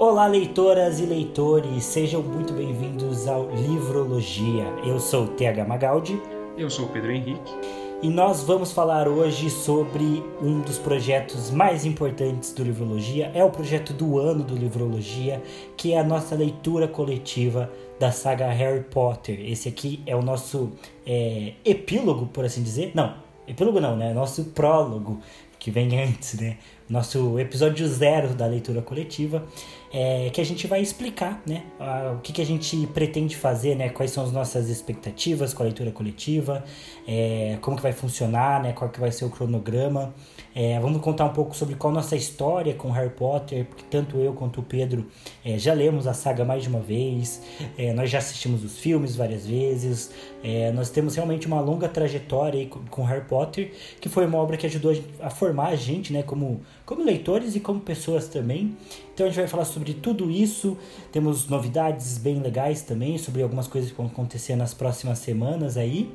Olá, leitoras e leitores, sejam muito bem-vindos ao Livrologia. Eu sou o TH Magaldi. Eu sou o Pedro Henrique. E nós vamos falar hoje sobre um dos projetos mais importantes do Livrologia. É o projeto do ano do Livrologia, que é a nossa leitura coletiva da saga Harry Potter. Esse aqui é o nosso é, epílogo, por assim dizer. Não, epílogo não, né? Nosso prólogo, que vem antes, né? Nosso episódio zero da leitura coletiva é, que a gente vai explicar né, a, o que, que a gente pretende fazer, né, quais são as nossas expectativas com a leitura coletiva, é, como que vai funcionar, né, qual que vai ser o cronograma. É, vamos contar um pouco sobre qual a nossa história com Harry Potter, porque tanto eu quanto o Pedro é, já lemos a saga mais de uma vez, é, nós já assistimos os filmes várias vezes, é, nós temos realmente uma longa trajetória com, com Harry Potter, que foi uma obra que ajudou a, a formar a gente né, como, como leitores e como pessoas também. Então a gente vai falar sobre tudo isso. Temos novidades bem legais também sobre algumas coisas que vão acontecer nas próximas semanas aí.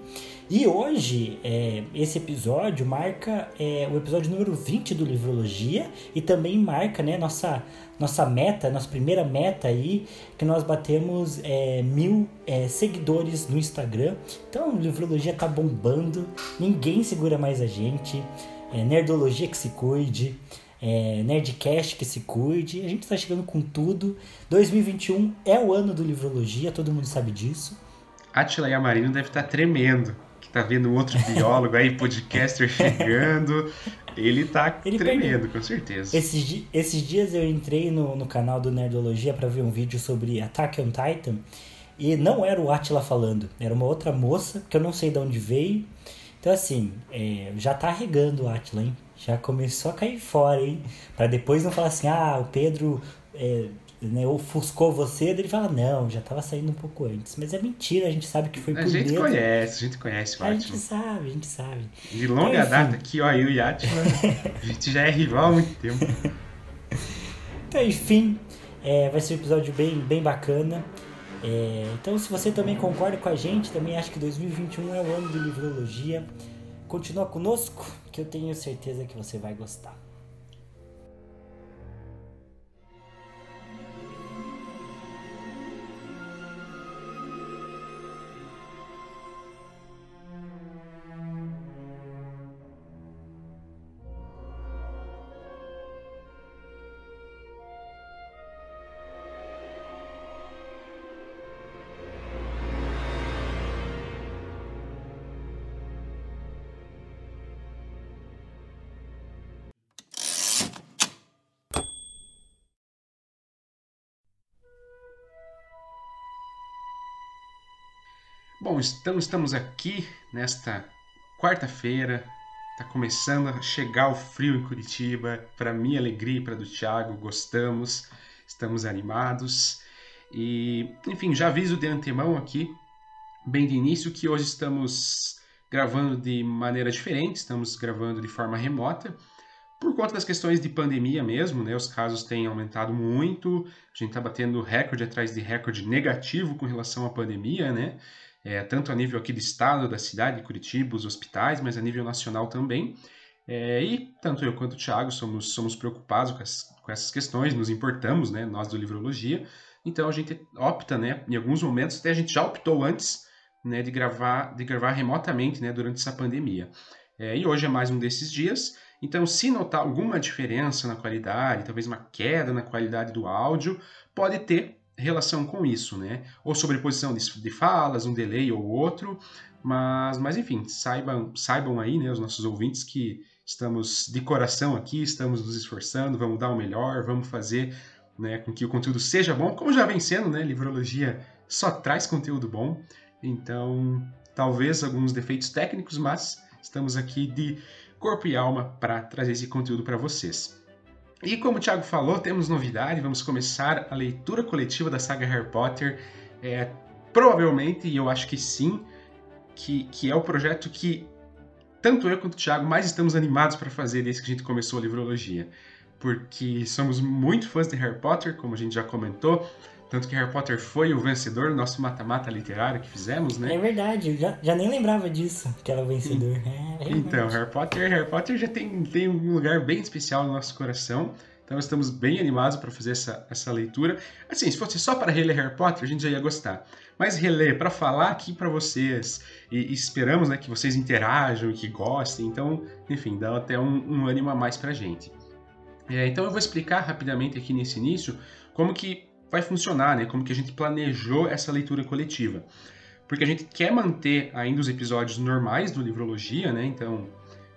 E hoje, é, esse episódio marca é, o episódio número 20 do Livrologia e também marca né, nossa, nossa meta, nossa primeira meta aí, que nós batemos é, mil é, seguidores no Instagram. Então, Livrologia tá bombando, ninguém segura mais a gente. É, nerdologia que se cuide é, Nerdcast que se cuide. A gente está chegando com tudo. 2021 é o ano do Livrologia, todo mundo sabe disso. Atila Yamarino deve estar tá tremendo, que tá vendo outro biólogo aí, podcaster chegando. Ele tá Ele tremendo, com certeza. Esses, esses dias eu entrei no, no canal do Nerdologia para ver um vídeo sobre Attack on Titan. E não era o Atila falando, era uma outra moça que eu não sei de onde veio. Então, assim, é, já tá regando o Atila, hein? Já começou a cair fora, hein? Pra depois não falar assim, ah, o Pedro é, né, ofuscou você, ele fala, não, já tava saindo um pouco antes. Mas é mentira, a gente sabe que foi por A gente conhece, a gente conhece o A gente sabe, a gente sabe. De longa então, data aqui, ó, eu e Atila, a gente já é rival há muito tempo. Então, enfim, é, vai ser um episódio bem, bem bacana. É, então, se você também concorda com a gente, também acho que 2021 é o ano de livrologia. Continua conosco que eu tenho certeza que você vai gostar. Estamos, estamos aqui nesta quarta-feira. Está começando a chegar o frio em Curitiba. Para minha alegria e para do Thiago, gostamos, estamos animados. E, enfim, já aviso de antemão aqui, bem de início, que hoje estamos gravando de maneira diferente, estamos gravando de forma remota, por conta das questões de pandemia mesmo, né? Os casos têm aumentado muito, a gente está batendo recorde atrás de recorde negativo com relação à pandemia, né? É, tanto a nível aqui do estado, da cidade, de Curitiba, os hospitais, mas a nível nacional também. É, e tanto eu quanto o Thiago somos, somos preocupados com, as, com essas questões, nos importamos, né, nós do Livrologia. Então a gente opta, né, em alguns momentos, até a gente já optou antes né, de, gravar, de gravar remotamente né, durante essa pandemia. É, e hoje é mais um desses dias. Então, se notar alguma diferença na qualidade, talvez uma queda na qualidade do áudio, pode ter relação com isso, né? Ou sobreposição de, de falas, um delay ou outro, mas, mas enfim, saibam, saibam aí, né, os nossos ouvintes, que estamos de coração aqui, estamos nos esforçando, vamos dar o melhor, vamos fazer né, com que o conteúdo seja bom, como já vem sendo, né? Livrologia só traz conteúdo bom, então talvez alguns defeitos técnicos, mas estamos aqui de corpo e alma para trazer esse conteúdo para vocês. E como o Thiago falou, temos novidade, vamos começar a leitura coletiva da saga Harry Potter. É, provavelmente, e eu acho que sim, que, que é o projeto que tanto eu quanto o Thiago mais estamos animados para fazer desde que a gente começou a livrologia. Porque somos muito fãs de Harry Potter, como a gente já comentou. Tanto que Harry Potter foi o vencedor do nosso mata-mata literário que fizemos, né? É verdade, eu já, já nem lembrava disso, que era o vencedor. É, é então, Harry Potter, Harry Potter já tem, tem um lugar bem especial no nosso coração. Então estamos bem animados para fazer essa, essa leitura. Assim, se fosse só para reler Harry Potter, a gente já ia gostar. Mas reler para falar aqui para vocês e, e, esperamos né, que vocês interajam e que gostem. Então, enfim, dá até um, um ânimo a mais para a gente. É, então eu vou explicar rapidamente aqui nesse início como que vai funcionar, né? Como que a gente planejou essa leitura coletiva. Porque a gente quer manter ainda os episódios normais do Livrologia, né? Então,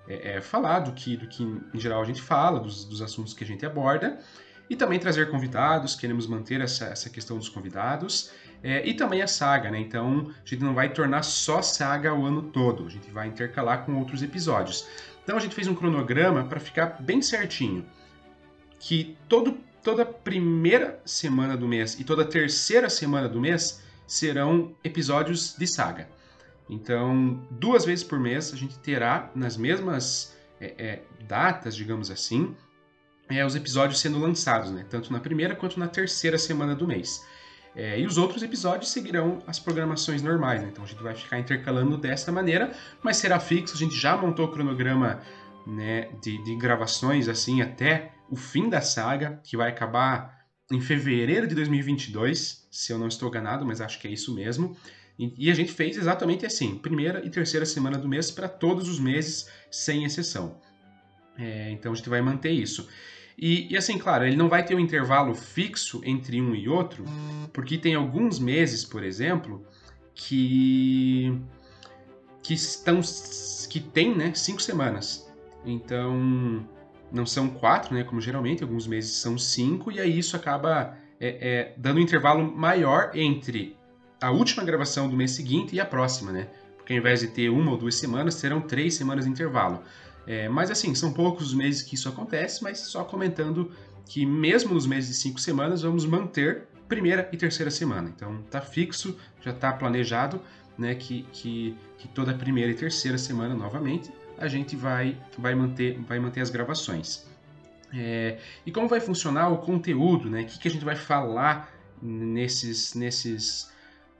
é, é, falar do que, do que em geral a gente fala, dos, dos assuntos que a gente aborda, e também trazer convidados, queremos manter essa, essa questão dos convidados, é, e também a saga, né? Então a gente não vai tornar só saga o ano todo, a gente vai intercalar com outros episódios. Então a gente fez um cronograma para ficar bem certinho, que todo, toda primeira semana do mês e toda terceira semana do mês serão episódios de saga. Então, duas vezes por mês a gente terá nas mesmas é, é, datas, digamos assim, é, os episódios sendo lançados, né? tanto na primeira quanto na terceira semana do mês. É, e os outros episódios seguirão as programações normais, né? então a gente vai ficar intercalando desta maneira, mas será fixo. A gente já montou o cronograma né, de, de gravações assim até o fim da saga, que vai acabar em fevereiro de 2022, se eu não estou enganado, mas acho que é isso mesmo. E, a gente fez exatamente assim, primeira e terceira semana do mês para todos os meses, sem exceção. É, então a gente vai manter isso. E, e, assim, claro, ele não vai ter um intervalo fixo entre um e outro, porque tem alguns meses, por exemplo, que que estão que tem, né, cinco semanas. Então não são quatro, né, como geralmente alguns meses são cinco e aí isso acaba é, é, dando um intervalo maior entre a última gravação do mês seguinte e a próxima, né? Porque ao invés de ter uma ou duas semanas, terão três semanas de intervalo. É, mas assim, são poucos os meses que isso acontece, mas só comentando que mesmo nos meses de cinco semanas, vamos manter primeira e terceira semana. Então tá fixo, já está planejado, né? Que, que, que toda primeira e terceira semana, novamente, a gente vai, vai, manter, vai manter as gravações. É, e como vai funcionar o conteúdo, né? O que, que a gente vai falar nesses, nesses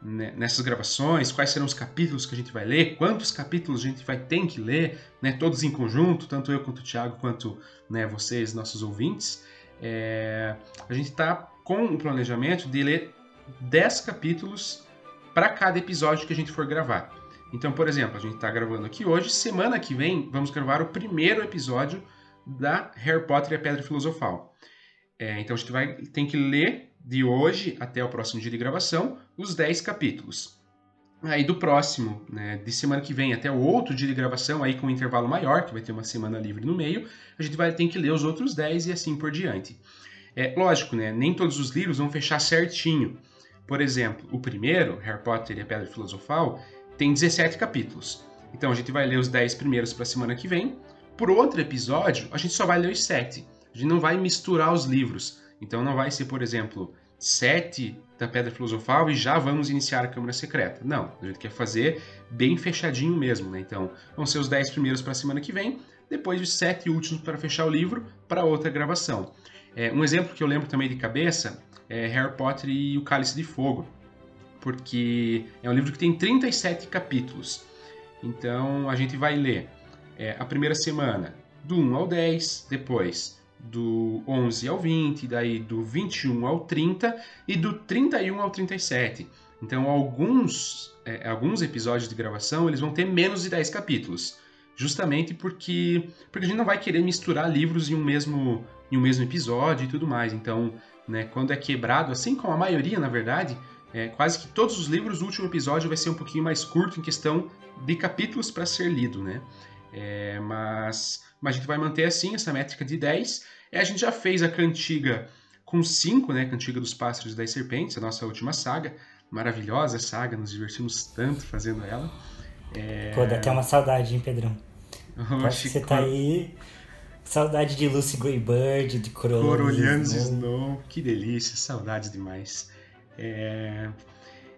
né, nessas gravações, quais serão os capítulos que a gente vai ler, quantos capítulos a gente vai ter que ler, né, todos em conjunto, tanto eu quanto o Thiago, quanto né, vocês, nossos ouvintes. É, a gente está com o planejamento de ler 10 capítulos para cada episódio que a gente for gravar. Então, por exemplo, a gente está gravando aqui hoje, semana que vem vamos gravar o primeiro episódio da Harry Potter e a Pedra Filosofal. É, então a gente vai tem que ler de hoje até o próximo dia de gravação, os 10 capítulos. Aí do próximo, né, de semana que vem até o outro dia de gravação, aí com um intervalo maior, que vai ter uma semana livre no meio, a gente vai ter que ler os outros 10 e assim por diante. É lógico, né, nem todos os livros vão fechar certinho. Por exemplo, o primeiro, Harry Potter e a Pedra Filosofal, tem 17 capítulos. Então a gente vai ler os 10 primeiros para a semana que vem. Por outro episódio, a gente só vai ler os 7. A gente não vai misturar os livros. Então não vai ser, por exemplo, 7 da Pedra Filosofal e já vamos iniciar a Câmara Secreta. Não, a gente quer fazer bem fechadinho mesmo, né? Então vão ser os 10 primeiros para a semana que vem, depois os 7 últimos para fechar o livro para outra gravação. É, um exemplo que eu lembro também de cabeça é Harry Potter e o Cálice de Fogo, porque é um livro que tem 37 capítulos. Então a gente vai ler é, a primeira semana do 1 ao 10, depois do 11 ao 20, daí do 21 ao 30 e do 31 ao 37. Então, alguns, é, alguns episódios de gravação eles vão ter menos de 10 capítulos, justamente porque, porque a gente não vai querer misturar livros em um mesmo, em um mesmo episódio e tudo mais. Então, né, quando é quebrado, assim como a maioria, na verdade, é, quase que todos os livros, o último episódio vai ser um pouquinho mais curto em questão de capítulos para ser lido, né? É, mas, mas a gente vai manter assim essa métrica de 10 é, a gente já fez a cantiga com 5, né? Cantiga dos Pássaros e das Serpentes, a nossa última saga. Maravilhosa saga, nos divertimos tanto fazendo ela. É... Pô, dá até uma saudade, hein, Pedrão? Acho que você tá aí. Saudade de Lucy Greybird, de Corollianos Snow. Que delícia, saudade demais. É...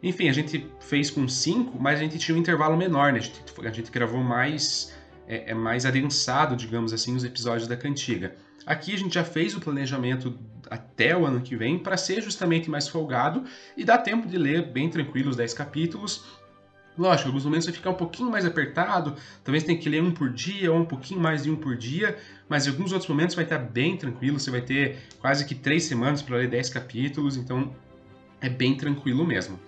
Enfim, a gente fez com 5, mas a gente tinha um intervalo menor, né? A gente, a gente gravou mais, é, é mais adensado, digamos assim, os episódios da cantiga. Aqui a gente já fez o planejamento até o ano que vem para ser justamente mais folgado e dar tempo de ler bem tranquilo os 10 capítulos. Lógico, alguns momentos vai ficar um pouquinho mais apertado, talvez tenha que ler um por dia ou um pouquinho mais de um por dia, mas em alguns outros momentos vai estar bem tranquilo, você vai ter quase que três semanas para ler 10 capítulos, então é bem tranquilo mesmo.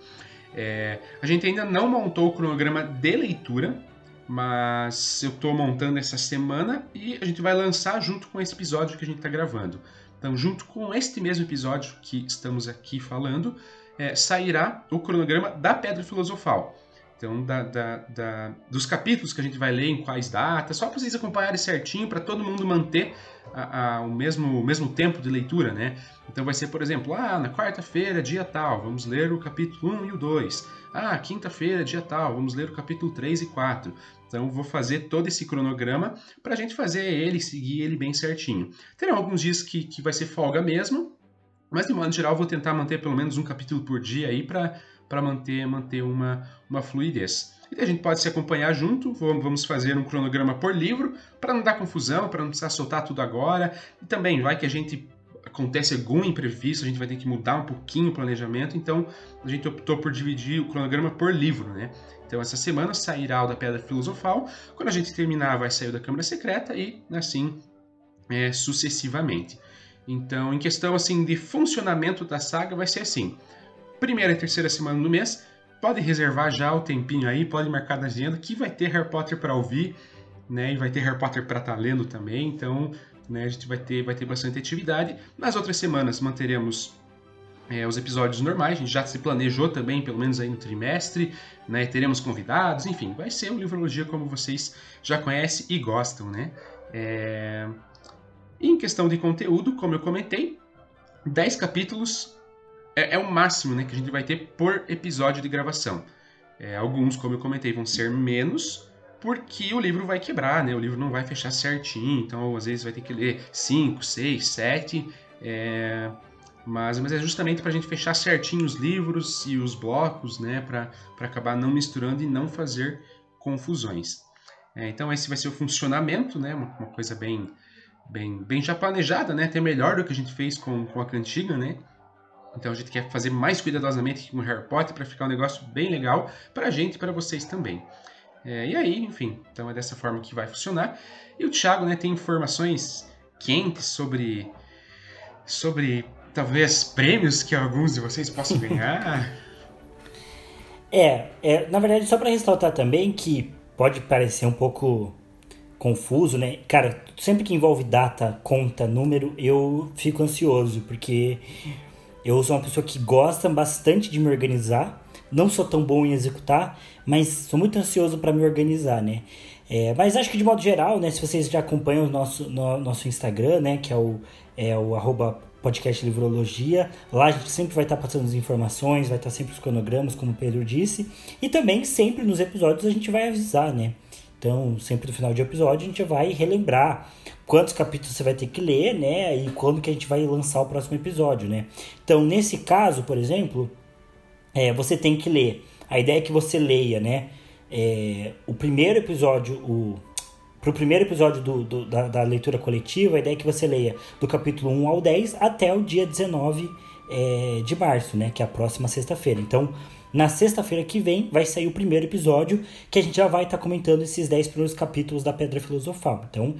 É, a gente ainda não montou o cronograma de leitura, mas eu estou montando essa semana e a gente vai lançar junto com esse episódio que a gente está gravando. Então, junto com este mesmo episódio que estamos aqui falando, é, sairá o cronograma da Pedra Filosofal. Então, da, da, da, dos capítulos que a gente vai ler, em quais datas, só para vocês acompanharem certinho, para todo mundo manter a, a, o, mesmo, o mesmo tempo de leitura, né? Então vai ser, por exemplo, ah, na quarta-feira, dia tal, vamos ler o capítulo 1 e o 2. Ah, quinta-feira, dia tal, vamos ler o capítulo 3 e 4. Então vou fazer todo esse cronograma para a gente fazer ele, seguir ele bem certinho. Terão alguns dias que, que vai ser folga mesmo, mas de modo geral vou tentar manter pelo menos um capítulo por dia aí para para manter, manter uma, uma fluidez. E a gente pode se acompanhar junto, vamos fazer um cronograma por livro, para não dar confusão, para não precisar soltar tudo agora. E também vai que a gente acontece algum imprevisto, a gente vai ter que mudar um pouquinho o planejamento, então a gente optou por dividir o cronograma por livro, né? Então essa semana sairá o da Pedra Filosofal, quando a gente terminar vai sair o da Câmara Secreta e assim é, sucessivamente. Então, em questão assim de funcionamento da saga, vai ser assim: primeira e terceira semana do mês. Pode reservar já o tempinho aí, pode marcar na agenda que vai ter Harry Potter para ouvir, né? E vai ter Harry Potter para estar tá lendo também. Então, né, a gente vai ter, vai ter bastante atividade. Nas outras semanas manteremos é, os episódios normais, a gente já se planejou também, pelo menos aí no trimestre, né? Teremos convidados, enfim, vai ser um Livrologia como vocês já conhecem e gostam, né? É... Em questão de conteúdo, como eu comentei, 10 capítulos é, é, o máximo né, que a gente vai ter por episódio de gravação. É, alguns, como eu comentei, vão ser menos, porque o livro vai quebrar, né? O livro não vai fechar certinho, então às vezes vai ter que ler 5, 6, 7. Mas, mas é justamente para a gente fechar certinho os livros e os blocos, né? Para acabar não misturando e não fazer confusões. É, então esse vai ser o funcionamento, né? Uma, uma, coisa bem, bem, bem já planejada, né? Até melhor do que a gente fez com, com a cantiga, né? Então a gente quer fazer mais cuidadosamente com o Harry Potter para ficar um negócio bem legal para a gente e para vocês também. É, e aí, enfim, então é dessa forma que vai funcionar. E o Thiago né, tem informações quentes sobre, sobre talvez prêmios que alguns de vocês possam ganhar. é, é, na verdade, só para ressaltar também que pode parecer um pouco confuso, né? Cara, sempre que envolve data, conta, número, eu fico ansioso, porque eu sou uma pessoa que gosta bastante de me organizar. Não sou tão bom em executar, mas sou muito ansioso para me organizar, né? É, mas acho que de modo geral, né? Se vocês já acompanham o nosso, no, nosso Instagram, né? Que é o, é o arroba podcast Livrologia. Lá a gente sempre vai estar passando as informações, vai estar sempre os cronogramas, como o Pedro disse. E também sempre nos episódios a gente vai avisar, né? Então, sempre no final de episódio a gente vai relembrar quantos capítulos você vai ter que ler, né? E quando que a gente vai lançar o próximo episódio, né? Então, nesse caso, por exemplo, é, você tem que ler. A ideia é que você leia, né? É, o primeiro episódio, o para o primeiro episódio do, do da, da, leitura coletiva, a ideia é que você leia do capítulo 1 ao 10 até o dia 19 é, de março, né? Que é a próxima sexta-feira. Então, na sexta-feira que vem vai sair o primeiro episódio, que a gente já vai estar tá comentando esses 10 primeiros capítulos da Pedra Filosofal. Então,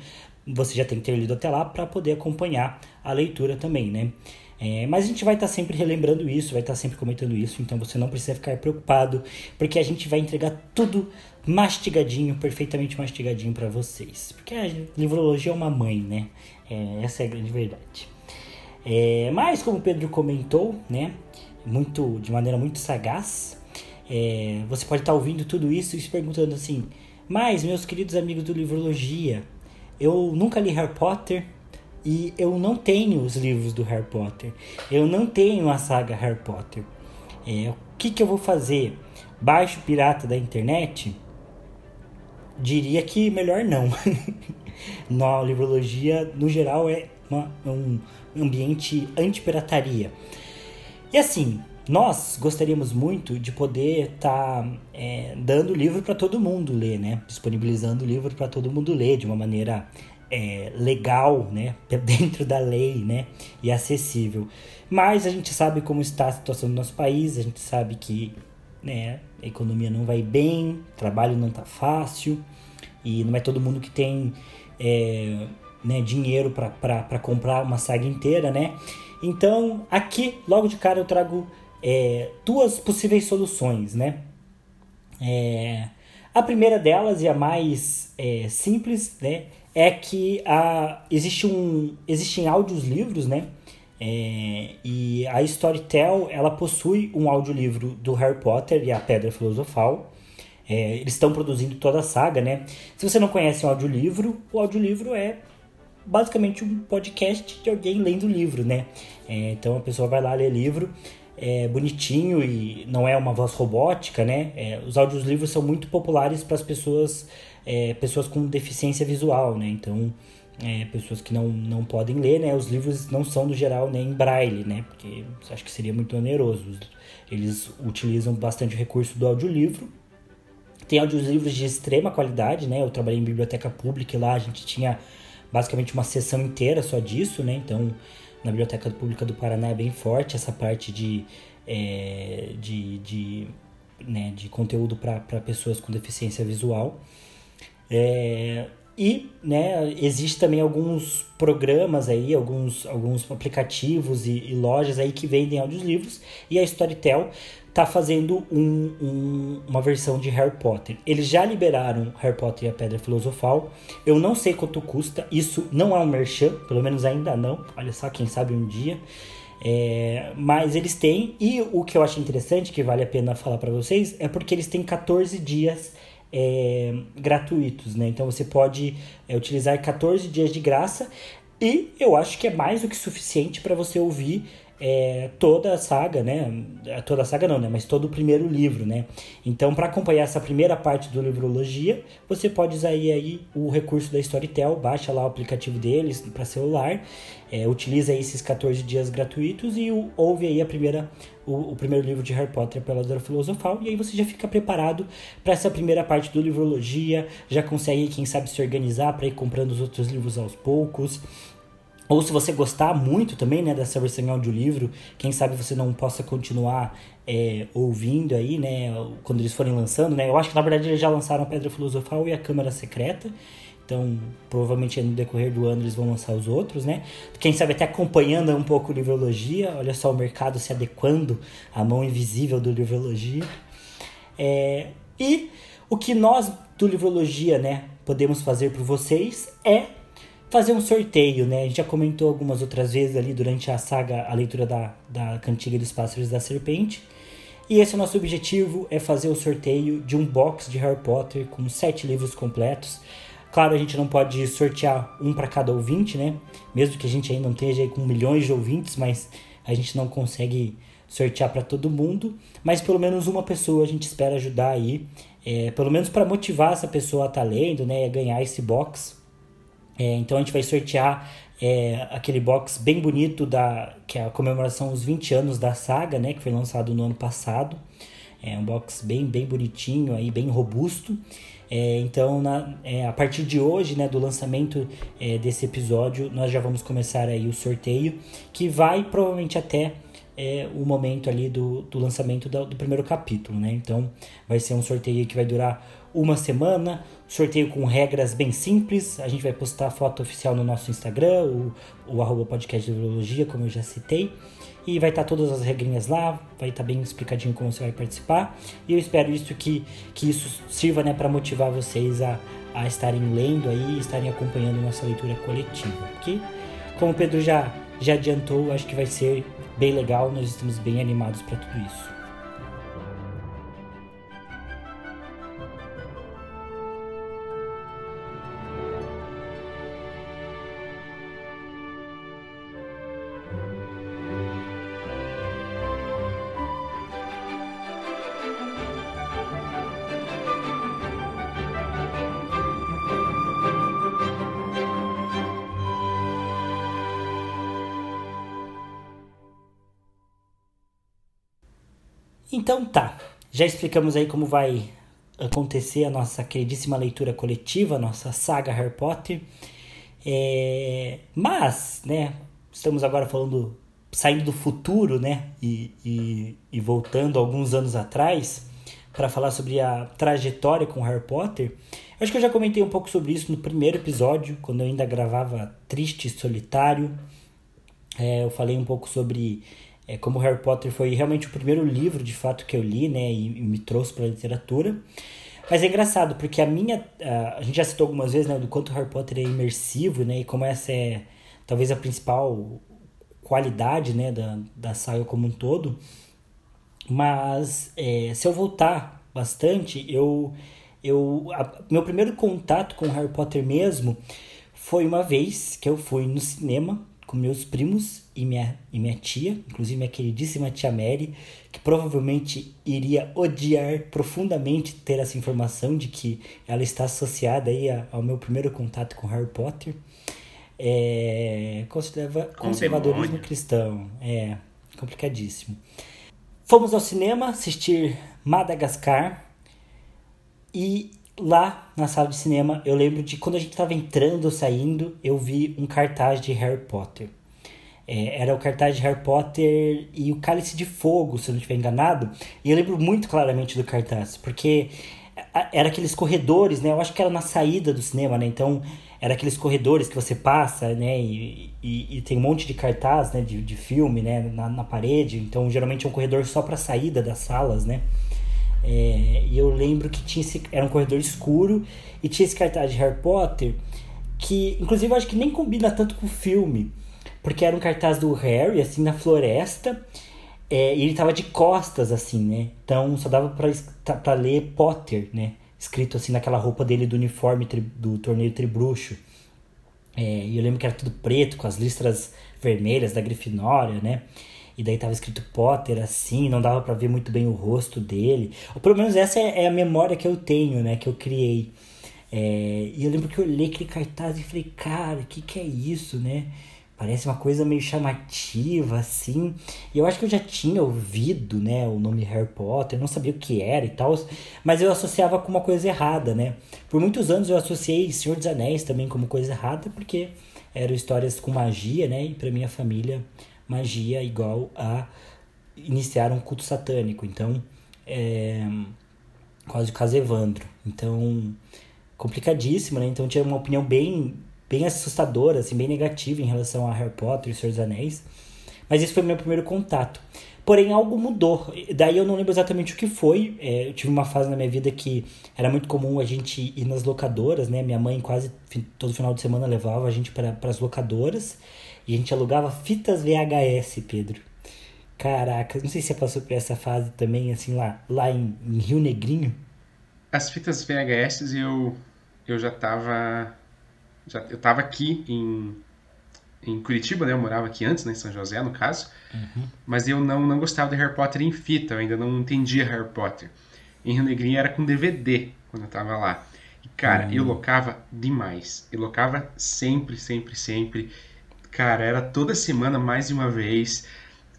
você já tem que ter lido até lá para poder acompanhar a leitura também, né? É, mas a gente vai estar tá sempre relembrando isso, vai estar tá sempre comentando isso, então você não precisa ficar preocupado, porque a gente vai entregar tudo mastigadinho, perfeitamente mastigadinho para vocês. Porque a livrologia é uma mãe, né? É, essa é a grande verdade. É, mas como o Pedro comentou, né? muito de maneira muito sagaz. É, você pode estar ouvindo tudo isso e se perguntando assim: mas, meus queridos amigos do Livrologia, eu nunca li Harry Potter e eu não tenho os livros do Harry Potter, eu não tenho a saga Harry Potter. É, o que, que eu vou fazer? Baixo pirata da internet? Diria que melhor não. Na livrologia, no geral, é uma, um ambiente anti-pirataria. E assim, nós gostaríamos muito de poder estar tá, é, dando livro para todo mundo ler, né? Disponibilizando o livro para todo mundo ler de uma maneira é, legal, né? Dentro da lei, né? E acessível. Mas a gente sabe como está a situação do nosso país, a gente sabe que né? A economia não vai bem, trabalho não tá fácil e não é todo mundo que tem é, né, dinheiro para comprar uma saga inteira, né? Então, aqui, logo de cara, eu trago é, duas possíveis soluções, né? É, a primeira delas e a mais é, simples, né? É que a, existe um, existem áudios livros, né? É, e a Storytel ela possui um audiolivro do Harry Potter e a Pedra Filosofal. É, eles estão produzindo toda a saga, né? Se você não conhece o audiolivro, o audiolivro é basicamente um podcast de alguém lendo livro, né? É, então a pessoa vai lá ler livro, é bonitinho e não é uma voz robótica, né? É, os audiolivros são muito populares para as pessoas, é, pessoas com deficiência visual, né? Então é, pessoas que não, não podem ler, né? Os livros não são, no geral, nem em braille, né? Porque acho que seria muito oneroso. Eles utilizam bastante o recurso do audiolivro. Tem audiolivros de extrema qualidade, né? Eu trabalhei em biblioteca pública e lá a gente tinha basicamente uma sessão inteira só disso, né? Então, na Biblioteca Pública do Paraná é bem forte essa parte de, é, de, de, né, de conteúdo para pessoas com deficiência visual. É, e né, existe também alguns programas aí, alguns, alguns aplicativos e, e lojas aí que vendem audiolivros. E a Storytel está fazendo um, um, uma versão de Harry Potter. Eles já liberaram Harry Potter e a Pedra Filosofal. Eu não sei quanto custa. Isso não é um merchan, pelo menos ainda não. Olha só, quem sabe um dia. É, mas eles têm, e o que eu acho interessante, que vale a pena falar para vocês, é porque eles têm 14 dias é, gratuitos, né? Então você pode é, utilizar 14 dias de graça e eu acho que é mais do que suficiente para você ouvir é, toda a saga, né? Toda a saga não, né? Mas todo o primeiro livro, né? Então, para acompanhar essa primeira parte do Livrologia, você pode usar aí, aí o recurso da Storytel, baixa lá o aplicativo deles para celular, é, utiliza esses 14 dias gratuitos e ouve aí a primeira, o, o, primeiro livro de Harry Potter pela Dora Filosofal, e aí você já fica preparado para essa primeira parte do Livrologia, já consegue, quem sabe, se organizar para ir comprando os outros livros aos poucos. Ou se você gostar muito também, né, dessa versão em audiolivro, quem sabe você não possa continuar é, ouvindo aí, né, quando eles forem lançando, né. Eu acho que na verdade eles já lançaram a Pedra Filosofal e a Câmara Secreta. Então, provavelmente no decorrer do ano eles vão lançar os outros, né? Quem sabe até acompanhando um pouco Livrologia. Olha só o mercado se adequando à mão invisível do Livrologia. É, e o que nós do Livrologia, né, podemos fazer por vocês é fazer um sorteio, né? A gente já comentou algumas outras vezes ali durante a saga, a leitura da, da Cantiga dos Pássaros da Serpente. E esse é o nosso objetivo, é fazer o sorteio de um box de Harry Potter com sete livros completos. Claro, a gente não pode sortear um para cada ouvinte, né? Mesmo que a gente ainda não esteja com milhões de ouvintes, mas a gente não consegue sortear para todo mundo. Mas pelo menos uma pessoa a gente espera ajudar aí, é, pelo menos para motivar essa pessoa a estar tá lendo, né? A ganhar esse box. É, então a gente vai sortear é, aquele box bem bonito da que é a comemoração dos 20 anos da saga, né, que foi lançado no ano passado. É um box bem bem bonitinho aí, bem robusto. É, então, na, é, a partir de hoje, né, do lançamento é, desse episódio, nós já vamos começar aí o sorteio, que vai provavelmente até é, o momento ali do, do lançamento do, do primeiro capítulo, né? Então, vai ser um sorteio que vai durar uma semana. Sorteio com regras bem simples. A gente vai postar a foto oficial no nosso Instagram, o, o arroba podcast de biologia, como eu já citei. E vai estar tá todas as regrinhas lá, vai estar tá bem explicadinho como você vai participar. E eu espero isso que, que isso sirva né, para motivar vocês a, a estarem lendo aí, estarem acompanhando nossa leitura coletiva. Porque, como o Pedro já, já adiantou, acho que vai ser bem legal, nós estamos bem animados para tudo isso. Então tá, já explicamos aí como vai acontecer a nossa queridíssima leitura coletiva, a nossa saga Harry Potter. É... Mas, né, estamos agora falando, saindo do futuro, né, e, e, e voltando alguns anos atrás. para falar sobre a trajetória com Harry Potter. Acho que eu já comentei um pouco sobre isso no primeiro episódio, quando eu ainda gravava Triste e Solitário. É, eu falei um pouco sobre é, como Harry Potter foi realmente o primeiro livro, de fato, que eu li, né, e, e me trouxe para a literatura. Mas é engraçado, porque a minha. A, a gente já citou algumas vezes, né, do quanto Harry Potter é imersivo, né, e como essa é talvez a principal qualidade, né, da, da saga como um todo. Mas é, se eu voltar bastante, eu. eu a, meu primeiro contato com Harry Potter mesmo foi uma vez que eu fui no cinema com meus primos e minha, e minha tia, inclusive minha queridíssima tia Mary, que provavelmente iria odiar profundamente ter essa informação de que ela está associada aí ao meu primeiro contato com Harry Potter. É, conserva, conservadorismo cristão. É complicadíssimo. Fomos ao cinema assistir Madagascar e lá na sala de cinema, eu lembro de quando a gente estava entrando ou saindo, eu vi um cartaz de Harry Potter. É, era o cartaz de Harry Potter e o Cálice de Fogo, se eu não estiver enganado. E eu lembro muito claramente do cartaz, porque era aqueles corredores, né? Eu acho que era na saída do cinema, né? Então, era aqueles corredores que você passa, né? E, e, e tem um monte de cartaz, né? De, de filme, né? Na, na parede. Então, geralmente é um corredor só para saída das salas, né? É, e eu lembro que tinha esse, era um corredor escuro e tinha esse cartaz de Harry Potter que, inclusive, eu acho que nem combina tanto com o filme, porque era um cartaz do Harry, assim, na floresta, é, e ele tava de costas, assim, né? Então só dava pra, pra ler Potter, né? Escrito assim naquela roupa dele do uniforme tri, do torneio Tribruxo. É, e eu lembro que era tudo preto, com as listras vermelhas da Grifinória, né? E daí tava escrito Potter assim, não dava para ver muito bem o rosto dele. Ou pelo menos essa é, é, a memória que eu tenho, né? Que eu criei. É, e eu lembro que eu olhei aquele cartaz e falei, cara, o que, que é isso, né? Parece uma coisa meio chamativa, assim. E eu acho que eu já tinha ouvido, né, o nome Harry Potter, não sabia o que era e tal, mas eu associava com uma coisa errada, né? Por muitos anos eu associei Senhor dos Anéis também como coisa errada, porque eram histórias com magia, né? E pra minha família magia igual a iniciar um culto satânico. Então, é, quase o caso Evandro. Então, complicadíssimo, né? Então, tinha uma opinião bem, bem assustadora, assim, bem negativa em relação a Harry Potter e Senhor dos Anéis. Mas esse foi meu primeiro contato. Porém, algo mudou. Daí eu não lembro exatamente o que foi. É, eu tive uma fase na minha vida que era muito comum a gente ir nas locadoras, né? Minha mãe quase todo final de semana levava a gente para as locadoras. E a gente alugava fitas VHS, Pedro. Caraca, não sei se você passou por essa fase também, assim, lá, lá em, em Rio Negrinho. As fitas VHS eu, eu já tava. Já, eu tava aqui em, em Curitiba, né? Eu morava aqui antes, né, em São José, no caso. Uhum. Mas eu não, não gostava de Harry Potter em fita, eu ainda não entendia Harry Potter. Em Rio Negrinho era com DVD quando eu tava lá. E, cara, uhum. eu locava demais. Eu locava sempre, sempre, sempre. Cara, era toda semana mais de uma vez.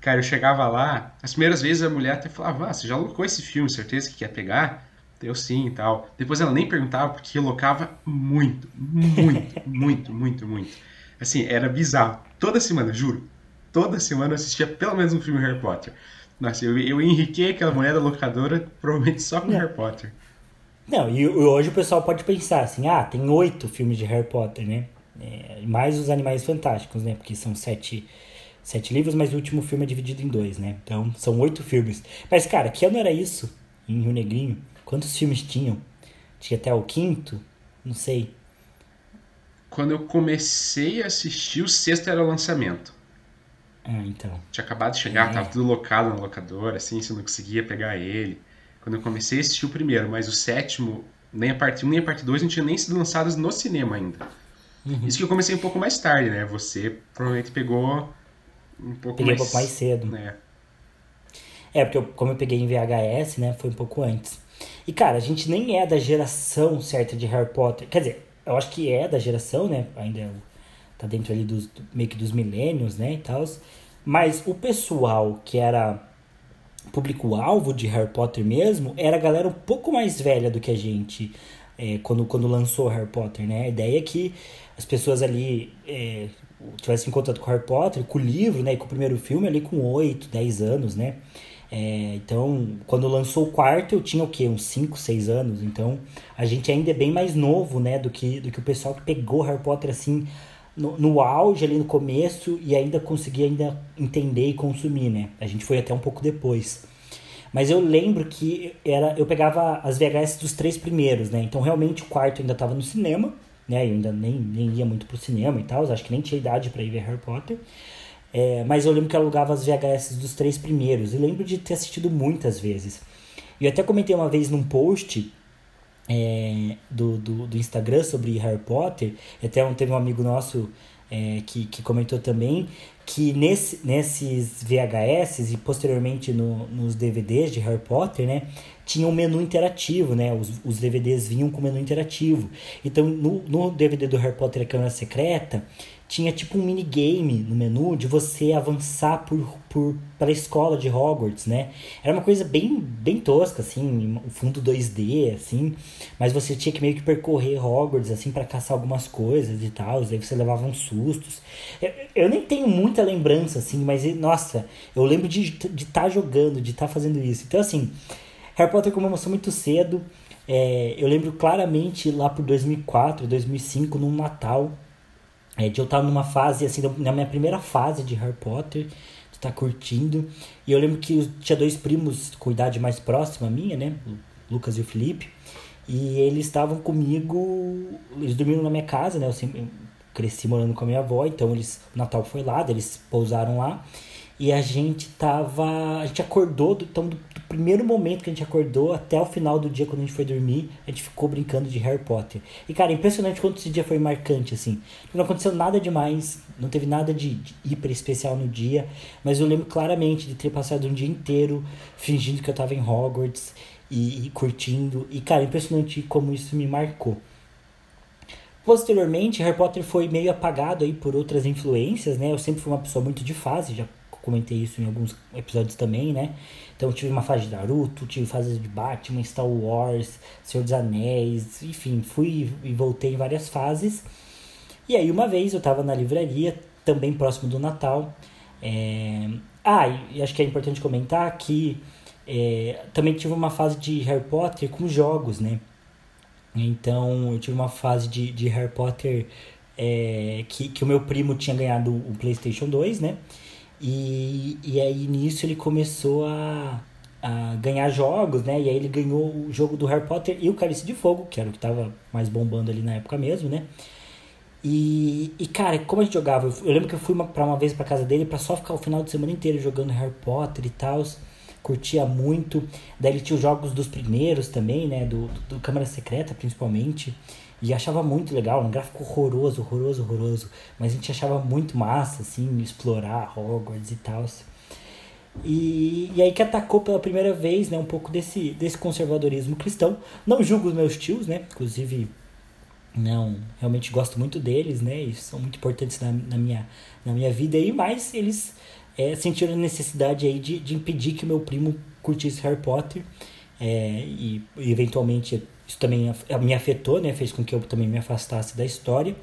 Cara, eu chegava lá, as primeiras vezes a mulher até falava, ah, você já locou esse filme, certeza que quer pegar? Eu sim e tal. Depois ela nem perguntava, porque eu locava muito, muito, muito, muito, muito. Assim, era bizarro. Toda semana, juro. Toda semana eu assistia pelo menos um filme Harry Potter. Nossa, eu, eu enriquei aquela mulher da locadora provavelmente só com Não. Harry Potter. Não, e hoje o pessoal pode pensar assim, ah, tem oito filmes de Harry Potter, né? É, mais os Animais Fantásticos, né? Porque são sete, sete livros, mas o último filme é dividido em dois, né? Então são oito filmes. Mas, cara, que ano era isso? Em Rio Negrinho? Quantos filmes tinham? Tinha até o quinto? Não sei. Quando eu comecei a assistir, o sexto era o lançamento. Ah, então. Tinha acabado de chegar, é. tava tudo locado na locadora, assim, você não conseguia pegar ele. Quando eu comecei a assistir o primeiro, mas o sétimo, nem a parte 1 nem a parte 2 não tinha nem sido lançados no cinema ainda. Uhum. Isso que eu comecei um pouco mais tarde, né? Você provavelmente pegou um pouco peguei mais... pouco mais cedo. Né? É, porque eu, como eu peguei em VHS, né? Foi um pouco antes. E, cara, a gente nem é da geração certa de Harry Potter. Quer dizer, eu acho que é da geração, né? Ainda tá dentro ali dos, meio que dos milênios, né? E tal. Mas o pessoal que era público-alvo de Harry Potter mesmo era a galera um pouco mais velha do que a gente é, quando, quando lançou Harry Potter, né? A ideia é que as pessoas ali é, tivessem contato com Harry Potter, com o livro, né? E com o primeiro filme ali com 8, 10 anos, né? É, então, quando lançou o quarto, eu tinha o quê? Uns 5, 6 anos. Então, a gente ainda é bem mais novo, né? Do que, do que o pessoal que pegou Harry Potter, assim, no, no auge, ali no começo, e ainda conseguia ainda entender e consumir, né? A gente foi até um pouco depois. Mas eu lembro que era eu pegava as VHS dos três primeiros, né? Então, realmente, o quarto ainda estava no cinema, né? Eu ainda nem, nem ia muito pro cinema e tal. Acho que nem tinha idade para ir ver Harry Potter. É, mas eu lembro que eu alugava as VHS dos três primeiros. E lembro de ter assistido muitas vezes. E eu até comentei uma vez num post é, do, do, do, Instagram sobre Harry Potter. Até um, teve um amigo nosso é, que, que comentou também que nesse, nesses VHS e posteriormente no, nos DVDs de Harry Potter, né, tinha um menu interativo, né? Os, os DVDs vinham com menu interativo. Então, no, no DVD do Harry Potter A Câmara Secreta, tinha tipo um minigame no menu de você avançar por, por para a escola de Hogwarts, né? Era uma coisa bem, bem tosca, assim, o fundo 2D, assim, mas você tinha que meio que percorrer Hogwarts, assim, para caçar algumas coisas e tal, aí você levava uns sustos. Eu, eu nem tenho muita lembrança, assim, mas, nossa, eu lembro de estar de tá jogando, de estar tá fazendo isso. Então, assim, Harry Potter começou muito cedo, é, eu lembro claramente lá por 2004, 2005, num Natal, é, de eu estar numa fase, assim, na minha primeira fase de Harry Potter, de estar tá curtindo. E eu lembro que tinha dois primos com idade mais próxima minha, né? O Lucas e o Felipe. E eles estavam comigo, eles dormiram na minha casa, né? Eu sempre cresci morando com a minha avó, então eles, o Natal foi lá, eles pousaram lá. E a gente tava. A gente acordou, do, então, do, primeiro momento que a gente acordou até o final do dia, quando a gente foi dormir, a gente ficou brincando de Harry Potter. E, cara, impressionante quanto esse dia foi marcante, assim. Não aconteceu nada demais, não teve nada de, de hiper especial no dia, mas eu lembro claramente de ter passado um dia inteiro fingindo que eu tava em Hogwarts e, e curtindo. E, cara, impressionante como isso me marcou. Posteriormente, Harry Potter foi meio apagado aí por outras influências, né? Eu sempre fui uma pessoa muito de fase, já comentei isso em alguns episódios também, né? Então tive uma fase de Naruto, tive fases de Batman, Star Wars, Senhor dos Anéis, enfim, fui e voltei em várias fases. E aí uma vez eu tava na livraria, também próximo do Natal. É... Ah, e acho que é importante comentar que é, também tive uma fase de Harry Potter com jogos, né? Então eu tive uma fase de, de Harry Potter é, que, que o meu primo tinha ganhado o PlayStation 2, né? E, e aí nisso ele começou a, a ganhar jogos, né? E aí ele ganhou o jogo do Harry Potter e o Cálice de Fogo, que era o que tava mais bombando ali na época mesmo, né? E, e cara, como a gente jogava, eu, lembro que eu fui uma, pra uma vez pra casa dele para só ficar o final de semana inteiro jogando Harry Potter e tal. Curtia muito. Daí ele tinha os jogos dos primeiros também, né? Do, do, do Câmara Secreta, principalmente. E achava muito legal, um gráfico horroroso, horroroso, horroroso. Mas a gente achava muito massa, assim, explorar Hogwarts e tal. E, e aí que atacou pela primeira vez, né, um pouco desse, desse conservadorismo cristão. Não julgo os meus tios, né, inclusive não realmente gosto muito deles né e são muito importantes na, na minha na minha vida aí mas eles é, sentiram a necessidade aí de, de impedir que meu primo curtisse Harry Potter é, e, eventualmente isso também me afetou, né? Fez com que eu também me afastasse da história.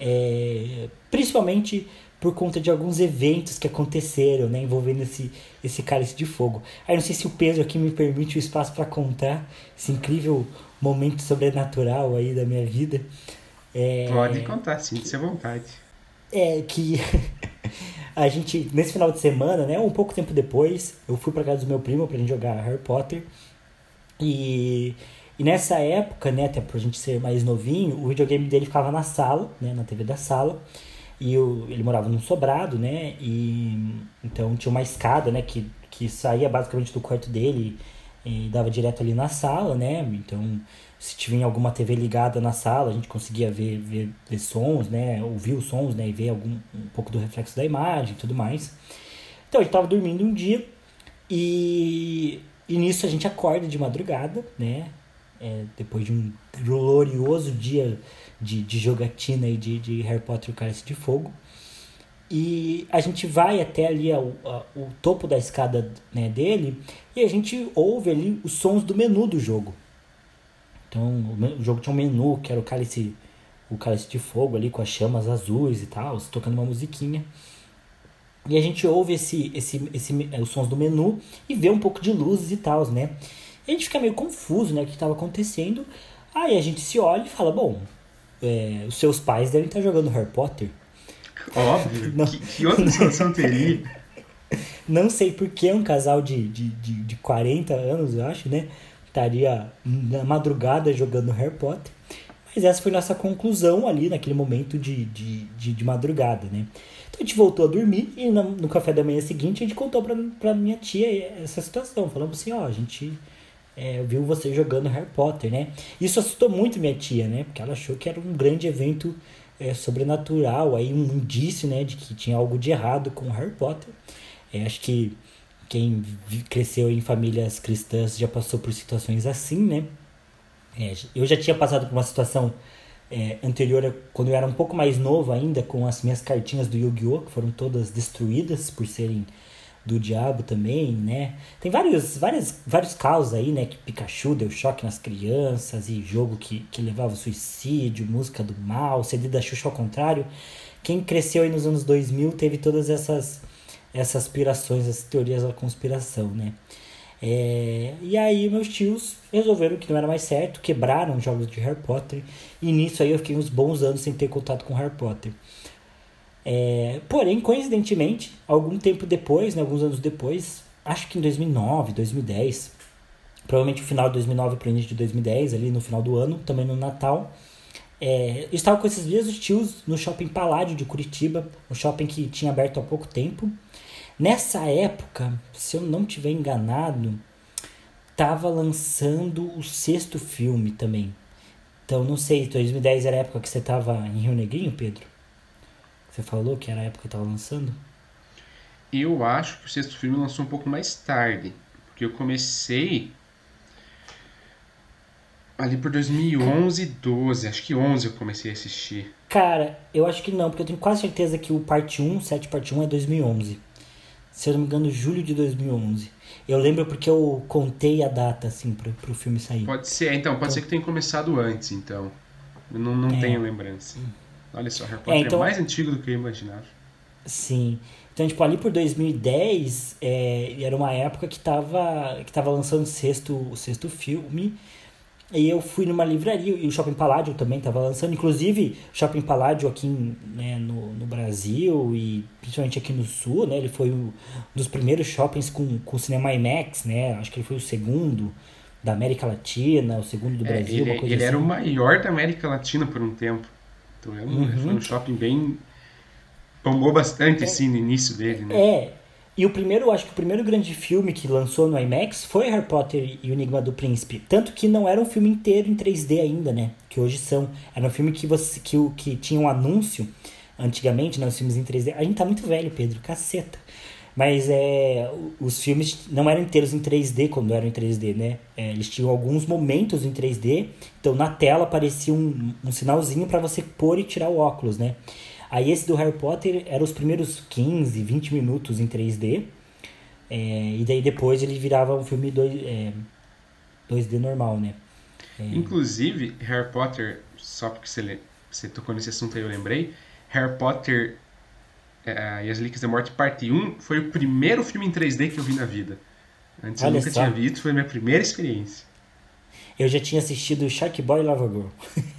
É, principalmente por conta de alguns eventos que aconteceram, né, envolvendo esse esse cálice de fogo. Aí não sei se o peso aqui me permite o espaço para contar esse incrível momento sobrenatural aí da minha vida. É, Pode contar, sim, se à vontade. É que a gente nesse final de semana, né, um pouco tempo depois, eu fui para casa do meu primo pra gente jogar Harry Potter e e nessa época, né, até pra gente ser mais novinho, o videogame dele ficava na sala, né, na TV da sala. E eu, ele morava num sobrado, né? E então tinha uma escada, né, que, que saía basicamente do quarto dele e dava direto ali na sala, né? Então, se tinha alguma TV ligada na sala, a gente conseguia ver, ver, ver sons, né? Ouvir os sons, né? E ver algum, um pouco do reflexo da imagem e tudo mais. Então, a gente tava dormindo um dia e, e nisso a gente acorda de madrugada, né? É, depois de um glorioso dia de, de jogatina e de, de Harry Potter e o Cálice de Fogo. E a gente vai até ali ao, ao, o topo da escada né, dele e a gente ouve ali os sons do menu do jogo. Então o jogo tinha um menu que era o cálice, o cálice de fogo ali com as chamas azuis e tal, tocando uma musiquinha. E a gente ouve esse, esse, esse, os sons do menu e vê um pouco de luzes e tal, né? A gente fica meio confuso, né? O que estava acontecendo. Aí a gente se olha e fala, bom, é, os seus pais devem estar jogando Harry Potter. Óbvio. Não, que, que outra situação teria? Não sei porque um casal de, de, de, de 40 anos, eu acho, né? Estaria na madrugada jogando Harry Potter. Mas essa foi nossa conclusão ali naquele momento de, de, de, de madrugada, né? Então a gente voltou a dormir e no, no café da manhã seguinte a gente contou pra, pra minha tia essa situação. Falamos assim, ó, a gente é, viu você jogando Harry Potter, né? Isso assustou muito minha tia, né? Porque ela achou que era um grande evento é, sobrenatural, aí um indício, né, de que tinha algo de errado com Harry Potter. É, acho que quem cresceu em famílias cristãs já passou por situações assim, né? É, eu já tinha passado por uma situação é, anterior, quando eu era um pouco mais novo ainda, com as minhas cartinhas do Yu-Gi-Oh! que foram todas destruídas por serem do diabo também, né? Tem vários, vários, vários casos aí, né? Que Pikachu deu choque nas crianças e jogo que, que levava suicídio, música do mal, CD da Xuxa ao contrário. Quem cresceu aí nos anos 2000 teve todas essas, essas aspirações, essas teorias da conspiração, né? É, e aí meus tios resolveram que não era mais certo, quebraram os jogos de Harry Potter e nisso aí eu fiquei uns bons anos sem ter contato com Harry Potter. É, porém, coincidentemente, algum tempo depois, né, alguns anos depois, acho que em 2009, 2010, provavelmente no final de 2009 para o início de 2010, ali no final do ano, também no Natal, é, eu estava com esses mesmos tios no Shopping Paládio de Curitiba, um shopping que tinha aberto há pouco tempo. Nessa época, se eu não tiver enganado, estava lançando o sexto filme também. Então, não sei, 2010 era a época que você estava em Rio Negrinho, Pedro? Você falou que era a época que estava lançando? Eu acho que o sexto filme lançou um pouco mais tarde. Porque eu comecei ali por 2011, 12. Acho que 11 eu comecei a assistir. Cara, eu acho que não, porque eu tenho quase certeza que o parte 1, 7 parte 1 é 2011. Se eu não me engano, julho de 2011. Eu lembro porque eu contei a data, assim, pro, pro filme sair. Pode ser, então, pode então, ser que tenha começado antes, então. Eu não, não é. tenho lembrança. Olha só, Harry Potter é, então, é mais antigo do que eu imaginava. Sim. Então, tipo, ali por 2010, é, era uma época que tava, que tava lançando o sexto, o sexto filme. E eu fui numa livraria, e o Shopping Paládio também estava lançando. Inclusive, o Shopping Paládio aqui né, no, no Brasil e principalmente aqui no Sul, né? Ele foi um dos primeiros shoppings com, com cinema IMAX, né? Acho que ele foi o segundo da América Latina, o segundo do Brasil, é, ele, ele assim. era o maior da América Latina por um tempo. Então é um, uhum. foi um shopping bem. bombou bastante, é, assim, no início dele, né? É. E o primeiro, acho que o primeiro grande filme que lançou no IMAX foi Harry Potter e o Enigma do Príncipe. Tanto que não era um filme inteiro em 3D ainda, né? Que hoje são. Era um filme que você que, que tinha um anúncio antigamente, né? Os filmes em 3D. A gente tá muito velho, Pedro, caceta. Mas é, os filmes não eram inteiros em 3D quando eram em 3D, né? É, eles tinham alguns momentos em 3D, então na tela aparecia um, um sinalzinho para você pôr e tirar o óculos, né? Aí esse do Harry Potter era os primeiros 15, 20 minutos em 3D, é, e daí depois ele virava um filme 2, é, 2D normal, né? É. Inclusive, Harry Potter, só porque você, você tocou nesse assunto aí eu lembrei, Harry Potter é, e as Relíquias da Morte, parte 1, foi o primeiro filme em 3D que eu vi na vida. Antes Olha eu nunca só. tinha visto, foi a minha primeira experiência. Eu já tinha assistido Shark Boy e Lava Girl.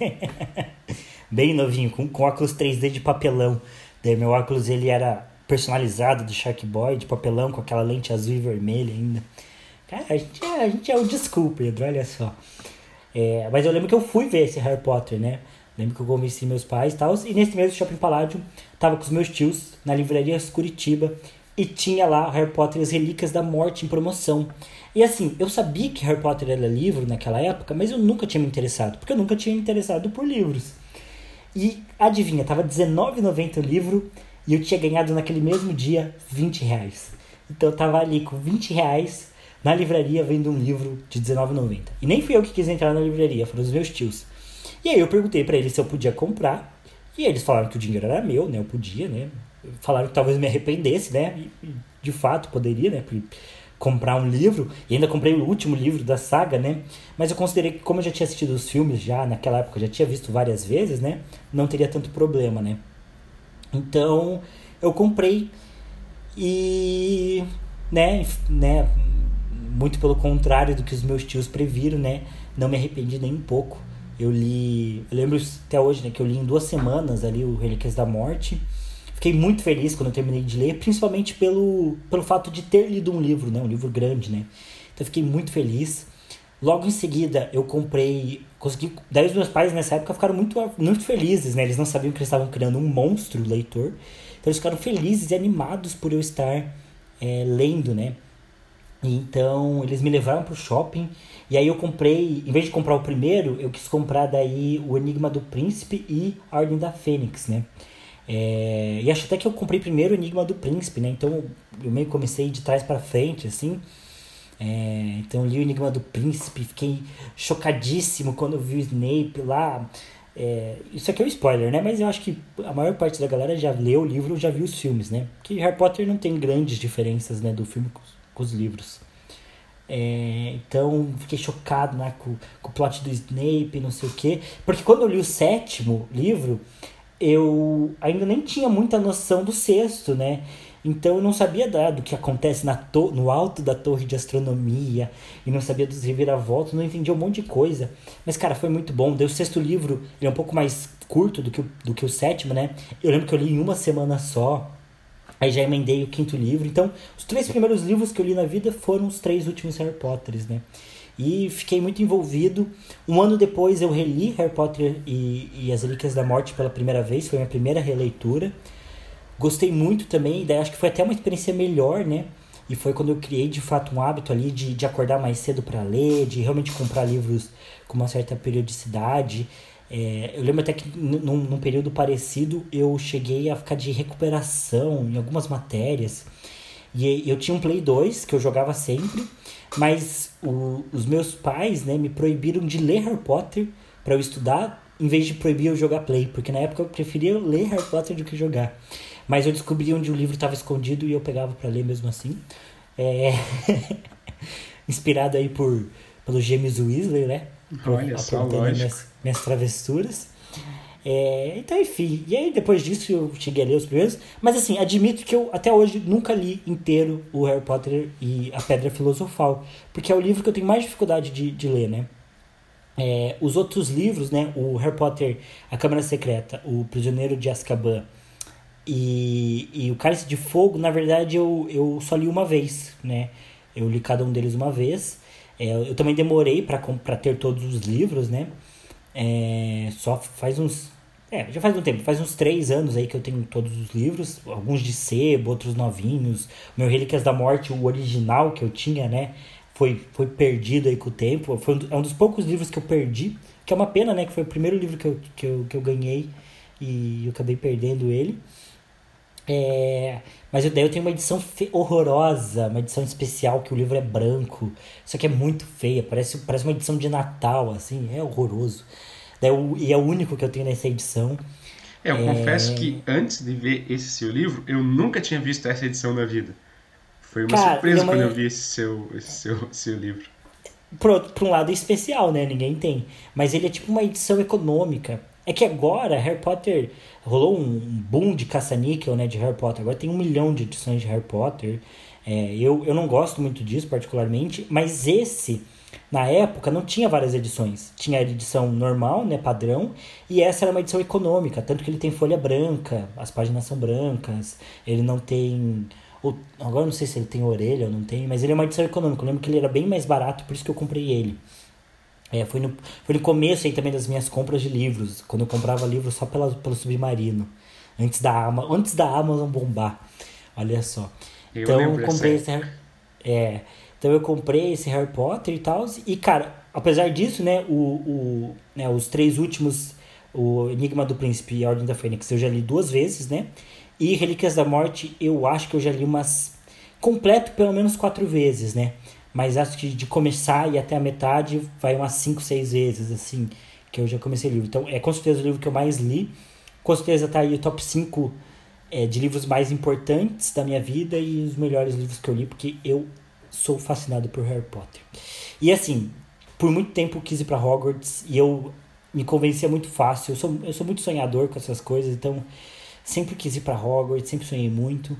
Bem novinho, com, com óculos 3D de papelão. Daí meu óculos ele era personalizado do Shark Boy, de papelão, com aquela lente azul e vermelha ainda. Cara, a gente é, a gente é o desculpa, Pedro, olha só. É, mas eu lembro que eu fui ver esse Harry Potter, né? Lembro que eu convenci meus pais e tal. E nesse mesmo Shopping Paládio, tava com os meus tios na livraria Curitiba e tinha lá Harry Potter e as Relíquias da Morte em promoção. E assim, eu sabia que Harry Potter era livro naquela época, mas eu nunca tinha me interessado, porque eu nunca tinha me interessado por livros. E adivinha, tava R$19,90 o livro e eu tinha ganhado naquele mesmo dia 20 reais. Então eu tava ali com 20 reais na livraria vendo um livro de R$19,90. E nem fui eu que quis entrar na livraria, foram os meus tios. E aí eu perguntei para eles se eu podia comprar. E eles falaram que o dinheiro era meu, né? Eu podia, né? Falaram que talvez me arrependesse, né? E, de fato, poderia, né? comprar um livro, e ainda comprei o último livro da saga, né? Mas eu considerei que, como eu já tinha assistido os filmes já naquela época, já tinha visto várias vezes, né? Não teria tanto problema, né? Então, eu comprei. E, né, né, muito pelo contrário do que os meus tios previram, né, não me arrependi nem um pouco. Eu li, eu lembro até hoje, né, que eu li em duas semanas ali o Relíquias da Morte. Fiquei muito feliz quando eu terminei de ler, principalmente pelo, pelo fato de ter lido um livro, né, um livro grande, né. Então fiquei muito feliz. Logo em seguida, eu comprei. Consegui. Daí os meus pais nessa época ficaram muito, muito felizes, né? Eles não sabiam que eles estavam criando um monstro leitor. Então eles ficaram felizes e animados por eu estar é, lendo, né? Então eles me levaram para o shopping e aí eu comprei, em vez de comprar o primeiro, eu quis comprar daí o Enigma do Príncipe e a Ordem da Fênix, né? É, e acho até que eu comprei primeiro o Enigma do Príncipe, né? Então eu meio comecei de trás para frente, assim. É, então li o Enigma do Príncipe, fiquei chocadíssimo quando vi o Snape lá. É, isso aqui é um spoiler, né? Mas eu acho que a maior parte da galera já leu o livro, já viu os filmes, né? Porque Harry Potter não tem grandes diferenças, né, do filme com, com os livros. É, então fiquei chocado né, com, com o plot do Snape, não sei o quê. Porque quando eu li o sétimo livro, eu ainda nem tinha muita noção do sexto, né? Então eu não sabia da, do que acontece na to no alto da torre de astronomia e não sabia dos reviravoltas, não entendia um monte de coisa. Mas, cara, foi muito bom. O sexto livro ele é um pouco mais curto do que, o, do que o sétimo, né? Eu lembro que eu li em uma semana só. Aí já emendei o quinto livro. Então, os três primeiros livros que eu li na vida foram os três últimos Harry Potters, né? E fiquei muito envolvido. Um ano depois eu reli Harry Potter e, e as Relíquias da Morte pela primeira vez. Foi minha primeira releitura. Gostei muito também, daí acho que foi até uma experiência melhor, né? E foi quando eu criei de fato um hábito ali de, de acordar mais cedo para ler, de realmente comprar livros com uma certa periodicidade. É, eu lembro até que num, num, período parecido eu cheguei a ficar de recuperação em algumas matérias. E eu tinha um Play 2 que eu jogava sempre, mas o, os meus pais né, me proibiram de ler Harry Potter para eu estudar, em vez de proibir eu jogar Play, porque na época eu preferia ler Harry Potter do que jogar. Mas eu descobri onde o livro estava escondido e eu pegava para ler mesmo assim. É... Inspirado aí por pelo James Weasley, né? Olha só, minhas, minhas travessuras. É, então, enfim. E aí, depois disso, eu cheguei a ler os primeiros. Mas, assim, admito que eu, até hoje, nunca li inteiro o Harry Potter e a Pedra Filosofal. Porque é o livro que eu tenho mais dificuldade de, de ler, né? É, os outros livros, né? O Harry Potter, A Câmara Secreta, O Prisioneiro de Azkaban e, e o Cálice de Fogo, na verdade, eu, eu só li uma vez, né? Eu li cada um deles uma vez. É, eu também demorei para ter todos os livros, né? É, só faz uns. É, já faz um tempo, faz uns três anos aí que eu tenho todos os livros, alguns de sebo, outros novinhos. Meu Relíquias da Morte, o original que eu tinha, né? Foi, foi perdido aí com o tempo. Foi um, é um dos poucos livros que eu perdi, que é uma pena, né? Que foi o primeiro livro que eu, que eu, que eu ganhei e eu acabei perdendo ele. É, mas daí eu tenho uma edição horrorosa, uma edição especial que o livro é branco. Isso aqui é muito feia, parece, parece uma edição de Natal, assim, é horroroso. Daí eu, e é o único que eu tenho nessa edição. É, eu é... confesso que antes de ver esse seu livro, eu nunca tinha visto essa edição na vida. Foi uma Cara, surpresa é uma... quando eu vi esse seu, esse seu, seu livro. Por, por um lado especial, né? Ninguém tem. Mas ele é tipo uma edição econômica. É que agora Harry Potter rolou um boom de caça-níquel, né, de Harry Potter. Agora tem um milhão de edições de Harry Potter. É, eu, eu não gosto muito disso particularmente, mas esse, na época, não tinha várias edições. Tinha a edição normal, né, padrão, e essa era uma edição econômica, tanto que ele tem folha branca, as páginas são brancas, ele não tem... Agora não sei se ele tem orelha ou não tem, mas ele é uma edição econômica. Eu lembro que ele era bem mais barato, por isso que eu comprei ele. É, foi, no, foi no começo aí também das minhas compras de livros, quando eu comprava livros só pela, pelo Submarino, antes da, antes da Amazon bombar. Olha só. Eu então eu comprei esse, é, então eu comprei esse Harry Potter e tal. E, cara, apesar disso, né, o, o, né, os três últimos, o Enigma do Príncipe e a Ordem da Fênix, eu já li duas vezes, né? E Relíquias da Morte, eu acho que eu já li umas. completo pelo menos quatro vezes, né? Mas acho que de começar e até a metade vai umas 5, 6 vezes, assim, que eu já comecei o livro. Então, é com certeza o livro que eu mais li. Com certeza tá aí o top 5 é, de livros mais importantes da minha vida e os melhores livros que eu li, porque eu sou fascinado por Harry Potter. E assim, por muito tempo eu quis ir pra Hogwarts e eu me convencia muito fácil. Eu sou, eu sou muito sonhador com essas coisas, então sempre quis ir para Hogwarts, sempre sonhei muito.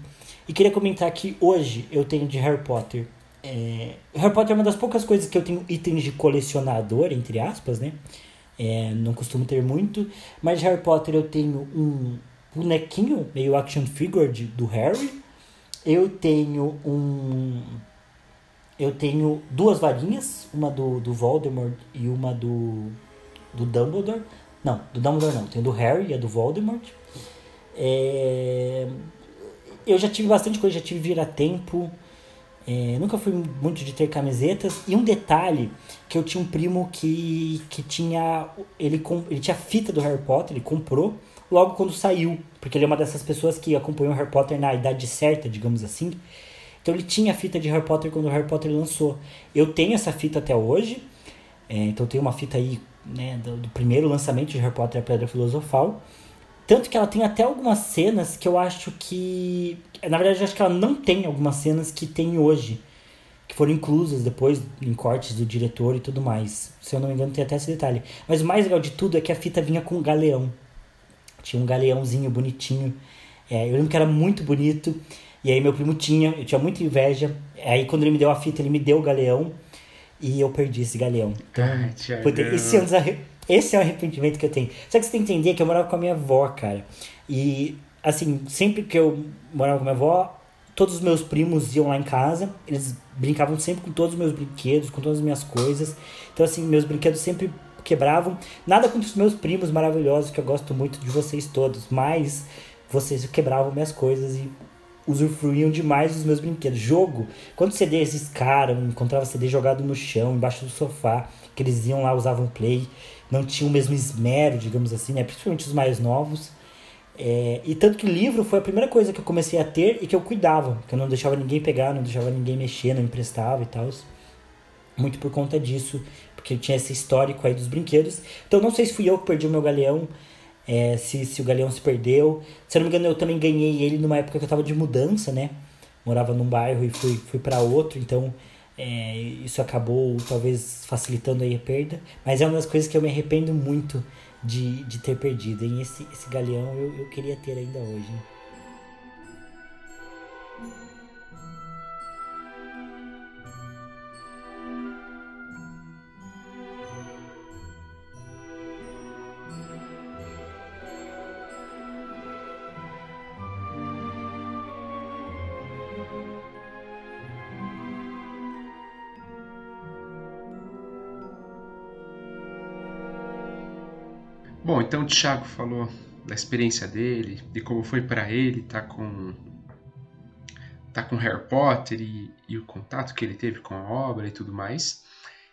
E queria comentar que hoje eu tenho de Harry Potter. É... Harry Potter é uma das poucas coisas que eu tenho itens de colecionador, entre aspas, né? É, não costumo ter muito, mas de Harry Potter eu tenho um bonequinho, meio action figure de, do Harry. Eu tenho um. Eu tenho duas varinhas, uma do, do Voldemort e uma do. do Dumbledore. Não, do Dumbledore não, tenho do Harry e a do Voldemort. É... Eu já tive bastante coisa, já tive vira-tempo. É, nunca fui muito de ter camisetas. E um detalhe, que eu tinha um primo que, que tinha. Ele, ele tinha fita do Harry Potter, ele comprou logo quando saiu. Porque ele é uma dessas pessoas que acompanhou Harry Potter na idade certa, digamos assim. Então ele tinha a fita de Harry Potter quando o Harry Potter lançou. Eu tenho essa fita até hoje. É, então tenho uma fita aí né, do, do, primeiro lançamento de Harry Potter a Pedra Filosofal. Tanto que ela tem até algumas cenas que eu acho que. Na verdade, eu acho que ela não tem algumas cenas que tem hoje. Que foram inclusas depois em cortes do diretor e tudo mais. Se eu não me engano, tem até esse detalhe. Mas o mais legal de tudo é que a fita vinha com um galeão. Tinha um galeãozinho bonitinho. É, eu lembro que era muito bonito. E aí meu primo tinha, eu tinha muita inveja. Aí quando ele me deu a fita, ele me deu o galeão. E eu perdi esse galeão. Ai, esse, um esse é o arrependimento que eu tenho. Só que você tem que entender que eu morava com a minha avó, cara. E, assim, sempre que eu morava com a minha avó, todos os meus primos iam lá em casa. Eles brincavam sempre com todos os meus brinquedos, com todas as minhas coisas. Então, assim, meus brinquedos sempre quebravam. Nada contra os meus primos maravilhosos, que eu gosto muito de vocês todos. Mas vocês quebravam minhas coisas e usufruíam demais dos meus brinquedos. Jogo, quando CDs escaram, encontrava CD jogado no chão, embaixo do sofá, que eles iam lá, usavam play, não tinham o mesmo esmero, digamos assim, né? principalmente os mais novos. É, e tanto que livro foi a primeira coisa que eu comecei a ter e que eu cuidava, que eu não deixava ninguém pegar, não deixava ninguém mexer, não emprestava e tal. Muito por conta disso, porque tinha esse histórico aí dos brinquedos. Então não sei se fui eu que perdi o meu galeão, é, se, se o Galeão se perdeu. Se eu não me engano, eu também ganhei ele numa época que eu tava de mudança, né? Morava num bairro e fui, fui para outro, então é, isso acabou talvez facilitando aí a perda. Mas é uma das coisas que eu me arrependo muito de, de ter perdido. E esse, esse Galeão eu, eu queria ter ainda hoje. Bom, então o Thiago falou da experiência dele, de como foi para ele estar tá com tá com Harry Potter e, e, o contato que ele teve com a obra e tudo mais.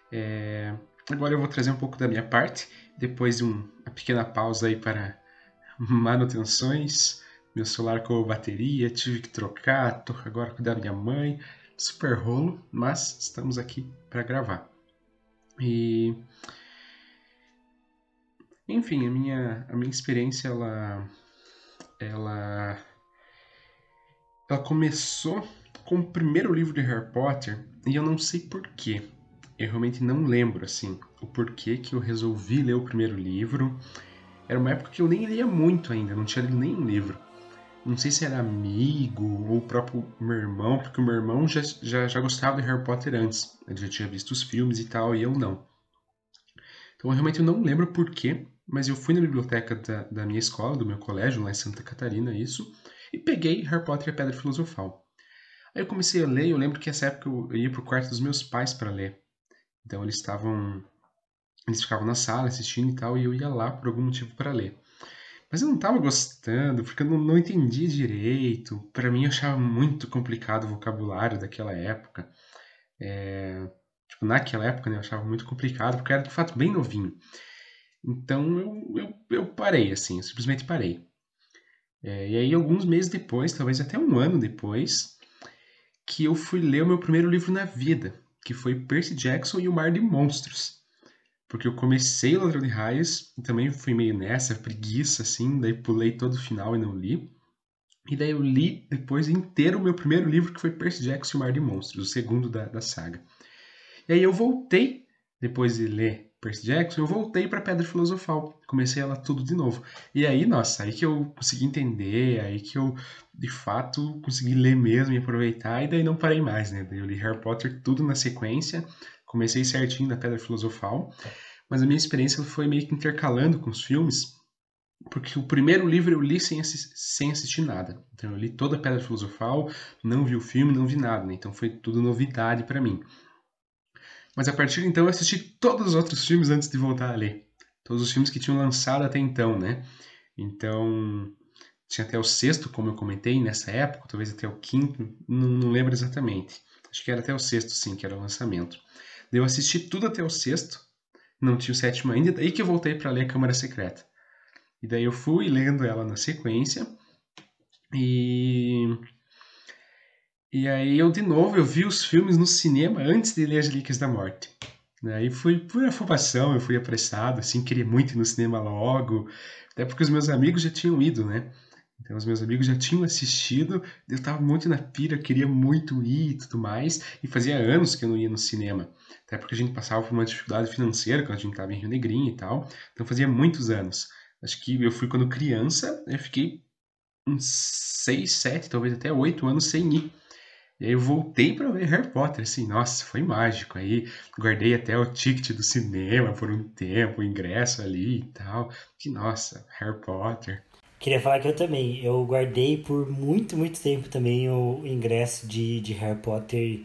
É, agora eu vou trazer um pouco da minha parte, depois de um, uma pequena pausa aí para manutenções. Meu celular com bateria, tive que trocar, tô agora com da minha mãe, super rolo, mas estamos aqui para gravar. E enfim, a minha, a minha experiência, ela, ela, ela começou com o primeiro livro de Harry Potter e eu não sei porquê. Eu realmente não lembro, assim, o porquê que eu resolvi ler o primeiro livro. Era uma época que eu nem lia muito ainda, não tinha lido nenhum livro. Não sei se era amigo ou o próprio meu irmão, porque o meu irmão já, já, já gostava de Harry Potter antes. Ele já tinha visto os filmes e tal, e eu não. Então eu realmente não lembro porquê, mas eu fui na biblioteca da, da, minha escola, do meu colégio, lá em Santa Catarina, isso, e peguei Harry Potter e a Pedra Filosofal. Aí eu comecei a ler, eu lembro que nessa época eu ia pro quarto dos meus pais para ler. Então eles estavam. Eles ficavam na sala assistindo e tal, e eu ia lá por algum motivo para ler. Mas eu não estava gostando, porque eu não, não entendia direito. Para mim eu achava muito complicado o vocabulário daquela época. É, tipo, naquela época né, eu achava muito complicado, porque era de fato bem novinho. Então eu, eu, eu parei, assim, eu simplesmente parei. É, e aí, alguns meses depois, talvez até um ano depois, que eu fui ler o meu primeiro livro na vida, que foi Percy Jackson e o Mar de Monstros. Porque eu comecei o Ladrão de Raios e também fui meio nessa, preguiça, assim, daí pulei todo o final e não li. E daí eu li depois inteiro o meu primeiro livro, que foi Percy Jackson e o Mar de Monstros, o segundo da, da saga. E aí eu voltei, depois de ler Percy Jackson, eu voltei para Pedra Filosofal. Comecei ela tudo de novo. E aí, nossa, aí que eu consegui entender, aí que eu, de fato, consegui ler mesmo e aproveitar, e daí não parei mais, né? Daí eu li Harry Potter tudo na sequência, comecei certinho na Pedra Filosofal, mas a minha experiência foi meio que intercalando com os filmes, porque o primeiro livro eu li sem, sem assistir nada. Então eu li toda a Pedra Filosofal, não vi o filme, não vi nada, né? Então foi tudo novidade para mim. Mas a partir de então eu assisti todos os outros filmes antes de voltar a ler. Todos os filmes que tinham lançado até então, né? Então, tinha até o sexto, como eu comentei, nessa época, talvez até o quinto, não, não lembro exatamente. Acho que era até o sexto, sim, que era o lançamento. Eu assisti tudo até o sexto, não tinha o sétimo ainda, daí que eu voltei para ler a Câmara Secreta. E daí eu fui lendo ela na sequência, e e aí eu, de novo, eu vi os filmes no cinema antes de ler As Relíquias da Morte. Aí fui por afobação, eu fui apressado, assim, queria muito ir no cinema logo, até porque os meus amigos já tinham ido, né? Então os meus amigos já tinham assistido, eu tava muito na pira, queria muito ir e tudo mais, e fazia anos que eu não ia no cinema. Até porque a gente passava por uma dificuldade financeira quando a gente tava em Rio Negrinho e tal, então fazia muitos anos. Acho que eu fui quando criança, eu fiquei uns seis, sete, talvez até oito anos sem ir. E aí eu voltei para ver Harry Potter, assim, nossa, foi mágico. Aí guardei até o ticket do cinema por um tempo, o ingresso ali e tal. Que nossa, Harry Potter. Queria falar que eu também, eu guardei por muito, muito tempo também o ingresso de, de Harry Potter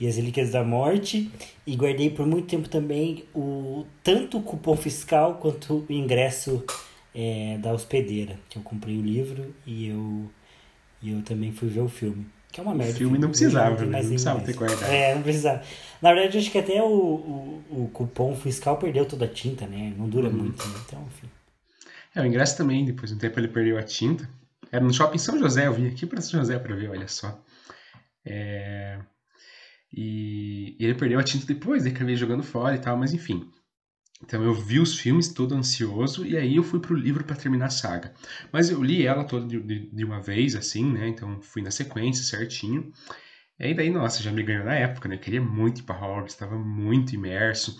e as Relíquias da Morte. E guardei por muito tempo também o tanto o cupom fiscal quanto o ingresso é, da hospedeira. Que eu comprei o livro e eu, e eu também fui ver o filme. Que é uma merda. O filme não precisava, não, não precisava ter guardado. É, não precisava. Na verdade, acho que até o, o, o cupom fiscal perdeu toda a tinta, né? Não dura uhum. muito, né? Então, enfim. É, o ingresso também, depois de um tempo ele perdeu a tinta. Era no shopping São José, eu vim aqui para São José para ver, olha só. É... E, e, ele perdeu a tinta depois, daí acabei jogando fora e tal, mas enfim. Então eu vi os filmes todo ansioso e aí eu fui pro livro para terminar a saga. Mas eu li ela toda de, de, de, uma vez, assim, né? Então fui na sequência certinho. E aí daí, nossa, já me ganhou na época, né? Eu queria muito ir pra Hogwarts, estava muito imerso.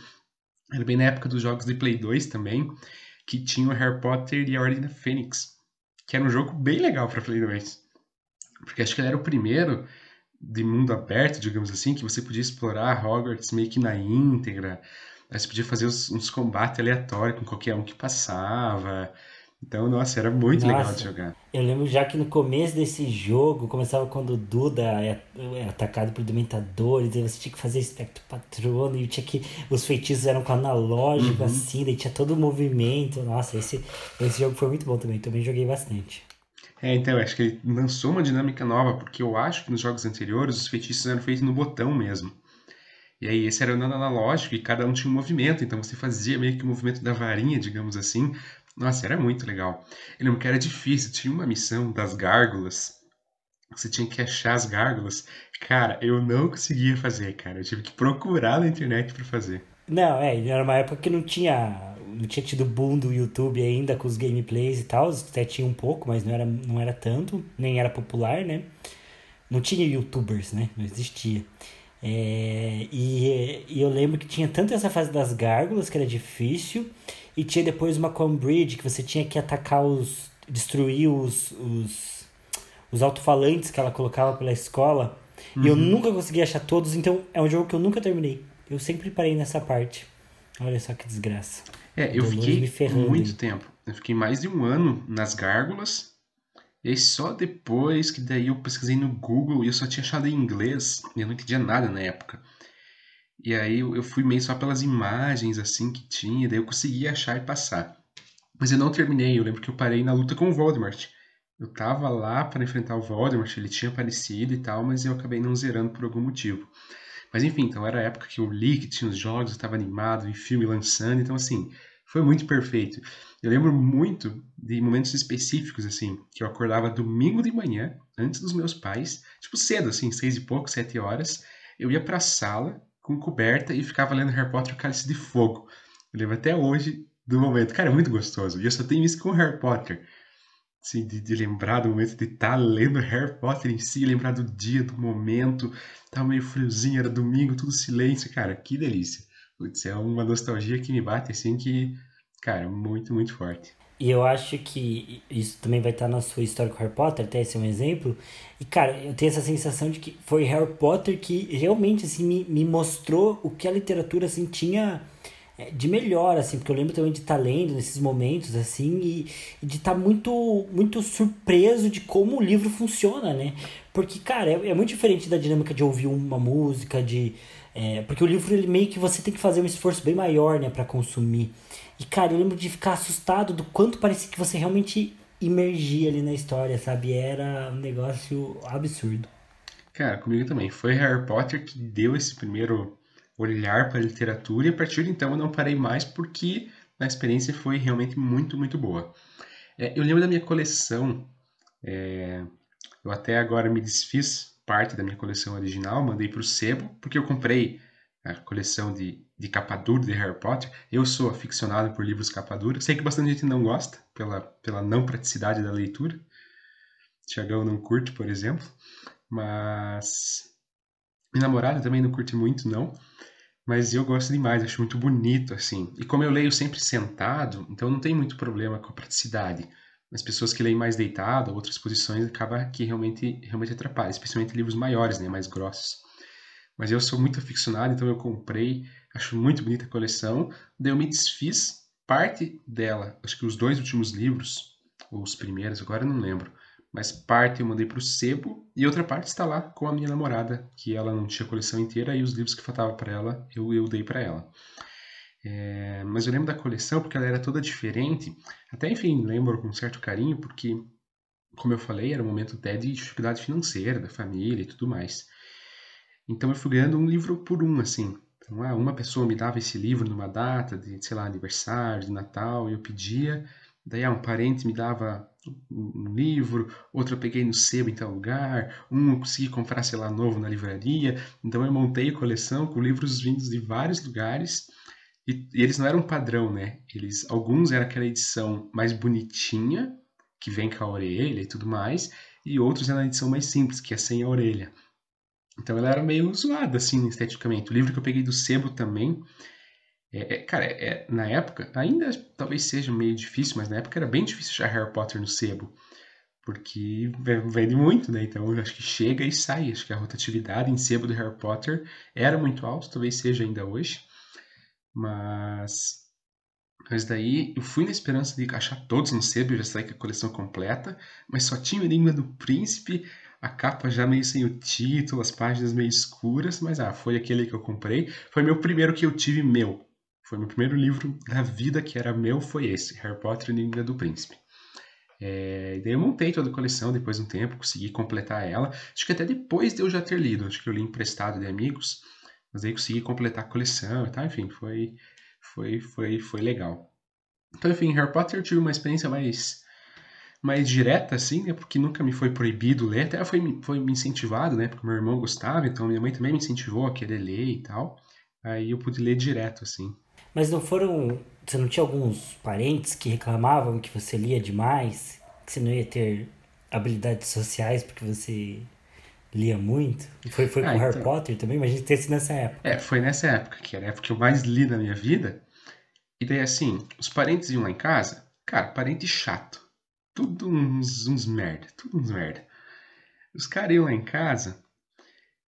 Era bem na época dos jogos de Play 2 também, que tinha o Harry Potter e a Ordem da Fênix, que era um jogo bem legal para Play 2. Porque acho que ele era o primeiro de mundo aberto, digamos assim, que você podia explorar Hogwarts meio que na íntegra Aí você podia fazer uns, uns combates aleatórios com qualquer um que passava. Então, nossa, era muito nossa, legal de jogar. Eu lembro já que no começo desse jogo, começava quando o Duda é, é atacado por dementadores, aí você tinha que fazer espectro patrono, e tinha que. Os feitiços eram com analógico, uhum. assim, daí tinha todo o movimento. Nossa, esse, esse jogo foi muito bom também, também joguei bastante. É, então, acho que ele lançou uma dinâmica nova, porque eu acho que nos jogos anteriores os feitiços eram feitos no botão mesmo. E aí esse era o analógico e cada um tinha um movimento, então você fazia meio que o movimento da varinha, digamos assim. Nossa, era muito legal. Eu lembro que era difícil, tinha uma missão das gárgulas. Você tinha que achar as gárgulas. Cara, eu não conseguia fazer, cara. Eu tive que procurar na internet para fazer. Não, é, era uma época que não tinha não tinha tido boom do YouTube ainda com os gameplays e tal, até tinha um pouco, mas não era, não era tanto, nem era popular, né? Não tinha youtubers, né? Não existia. É, e, e, eu lembro que tinha tanto essa fase das gárgulas, que era difícil, e tinha depois uma Bridge, que você tinha que atacar os. destruir os, os, os alto-falantes que ela colocava pela escola. Uhum. E eu uhum. nunca consegui achar todos, então é um jogo que eu nunca terminei. Eu sempre parei nessa parte. Olha só que desgraça. É, eu fiquei muito tempo. Eu fiquei mais de um ano nas gárgulas e aí só depois que daí eu pesquisei no Google e eu só tinha achado em inglês, e eu não entendia nada na época. E aí eu fui meio só pelas imagens assim que tinha, daí eu consegui achar e passar. Mas eu não terminei, eu lembro que eu parei na luta com o Voldemort. Eu tava lá para enfrentar o Voldemort, ele tinha aparecido e tal, mas eu acabei não zerando por algum motivo. Mas enfim, então era a época que eu li que tinha os jogos, eu tava animado, e filme lançando, então assim, foi muito perfeito. Eu lembro muito de momentos específicos, assim, que eu acordava domingo de manhã, antes dos meus pais, tipo cedo, assim, seis e pouco, sete horas, eu ia pra sala com coberta e ficava lendo Harry Potter o Cálice de Fogo. Eu lembro até hoje do momento. Cara, é muito gostoso. E eu só tenho isso com Harry Potter. Assim, de, de lembrar do momento de estar tá lendo Harry Potter em si, lembrar do dia, do momento. Tava meio friozinho, era domingo, tudo silêncio. Cara, que delícia. Putz, é uma nostalgia que me bate assim que, cara, muito, muito forte. E eu acho que isso também vai estar na sua história com Harry Potter, até esse é um exemplo. E, cara, eu tenho essa sensação de que foi Harry Potter que realmente, assim, me, me mostrou o que a literatura, assim, tinha é, de melhor, assim, porque eu lembro também de estar lendo nesses momentos, assim, e, de estar muito, muito surpreso de como o livro funciona, né? Porque, cara, é, é muito diferente da dinâmica de ouvir uma música, de... É, porque o livro, ele meio que você tem que fazer um esforço bem maior, né, para consumir. E, cara, eu lembro de ficar assustado do quanto parecia que você realmente imergia ali na história, sabe? Era um negócio absurdo. Cara, comigo também. Foi Harry Potter que deu esse primeiro olhar para a literatura e a partir de então eu não parei mais porque a experiência foi realmente muito, muito boa. É, eu lembro da minha coleção, é, eu até agora me desfiz parte da minha coleção original, mandei para o sebo, porque eu comprei a coleção de, de capa dura de Harry Potter. Eu sou aficionado por livros capa dura. Sei que bastante gente não gosta pela, pela não praticidade da leitura. Tiagão não curte, por exemplo. Mas minha namorada também não curte muito, não. Mas eu gosto demais, acho muito bonito, assim. E como eu leio sempre sentado, então não tem muito problema com a praticidade. As pessoas que leem mais deitado, outras posições, acaba que realmente, realmente atrapalha, especialmente livros maiores, né, mais grossos. Mas eu sou muito aficionado, então eu comprei, acho muito bonita a coleção. Daí eu me desfiz parte dela, acho que os dois últimos livros, ou os primeiros, agora não lembro. Mas parte eu mandei para o sebo e outra parte está lá com a minha namorada, que ela não tinha a coleção inteira e os livros que faltavam para ela eu, eu dei para ela. É, mas eu lembro da coleção porque ela era toda diferente. Até, enfim, lembro com certo carinho porque, como eu falei, era um momento até de dificuldade financeira da família e tudo mais. Então eu fui ganhando um livro por um, assim. Então, ah, uma pessoa me dava esse livro numa data de, sei lá, aniversário, de Natal, e eu pedia. Daí ah, um parente me dava um livro, outro eu peguei no sebo em tal lugar, um eu consegui comprar, sei lá, novo na livraria. Então eu montei a coleção com livros vindos de vários lugares. E, e eles não eram padrão, né? Eles, alguns eram aquela edição mais bonitinha, que vem com a orelha e tudo mais, e outros eram a edição mais simples, que é sem a orelha. Então ela era meio zoada, assim, esteticamente. O livro que eu peguei do sebo também, é, é, cara, é, na época, ainda talvez seja meio difícil, mas na época era bem difícil achar Harry Potter no sebo. Porque vende muito, né? Então eu acho que chega e sai. Acho que a rotatividade em sebo do Harry Potter era muito alta, talvez seja ainda hoje. Mas. Mas daí eu fui na esperança de achar todos no sebo, já saí com a coleção completa, mas só tinha o Enigma do Príncipe, a capa já meio sem o título, as páginas meio escuras, mas ah, foi aquele que eu comprei. Foi meu primeiro que eu tive meu. Foi meu primeiro livro da vida que era meu, foi esse, Harry Potter e o Enigma do Príncipe. É, daí eu montei toda a coleção depois de um tempo, consegui completar ela. Acho que até depois de eu já ter lido, acho que eu li emprestado de amigos, mas aí consegui completar a coleção e tal, enfim, foi, foi, foi, foi legal. Então, enfim, Harry Potter eu tive uma experiência mais mais direta, assim, né? Porque nunca me foi proibido ler, até foi, foi me incentivado, né? Porque meu irmão gostava, então minha mãe também me incentivou a querer ler e tal. Aí eu pude ler direto, assim. Mas não foram. Você não tinha alguns parentes que reclamavam que você lia demais? Que você não ia ter habilidades sociais porque você lia muito? Foi, foi ah, com então... Harry Potter também? Mas a gente ter sido nessa época. É, foi nessa época, que era a época que eu mais li na minha vida. E daí, assim, os parentes iam lá em casa, cara, parente chato. Tudo uns, uns merda, tudo uns merda. Os caras iam lá em casa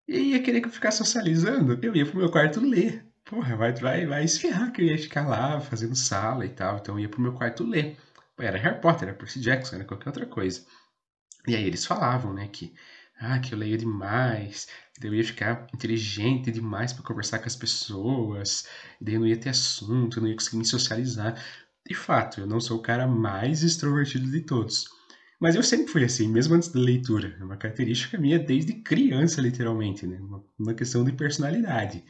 e ia querer que eu ficasse socializando. Eu ia pro meu quarto ler porra, vai, vai, vai esfriar que eu ia ficar lá fazendo sala e tal. Então eu ia pro meu quarto ler. Era Harry Potter, era Percy Jackson, era qualquer outra coisa. E aí eles falavam, né, que, ah, que eu leia demais, que eu ia ficar inteligente demais para conversar com as pessoas, daí eu não ia ter assunto, eu não ia conseguir me socializar. De fato, eu não sou o cara mais extrovertido de todos. Mas eu sempre fui assim, mesmo antes da leitura. É uma característica minha desde criança, literalmente, né? Uma, uma questão de personalidade.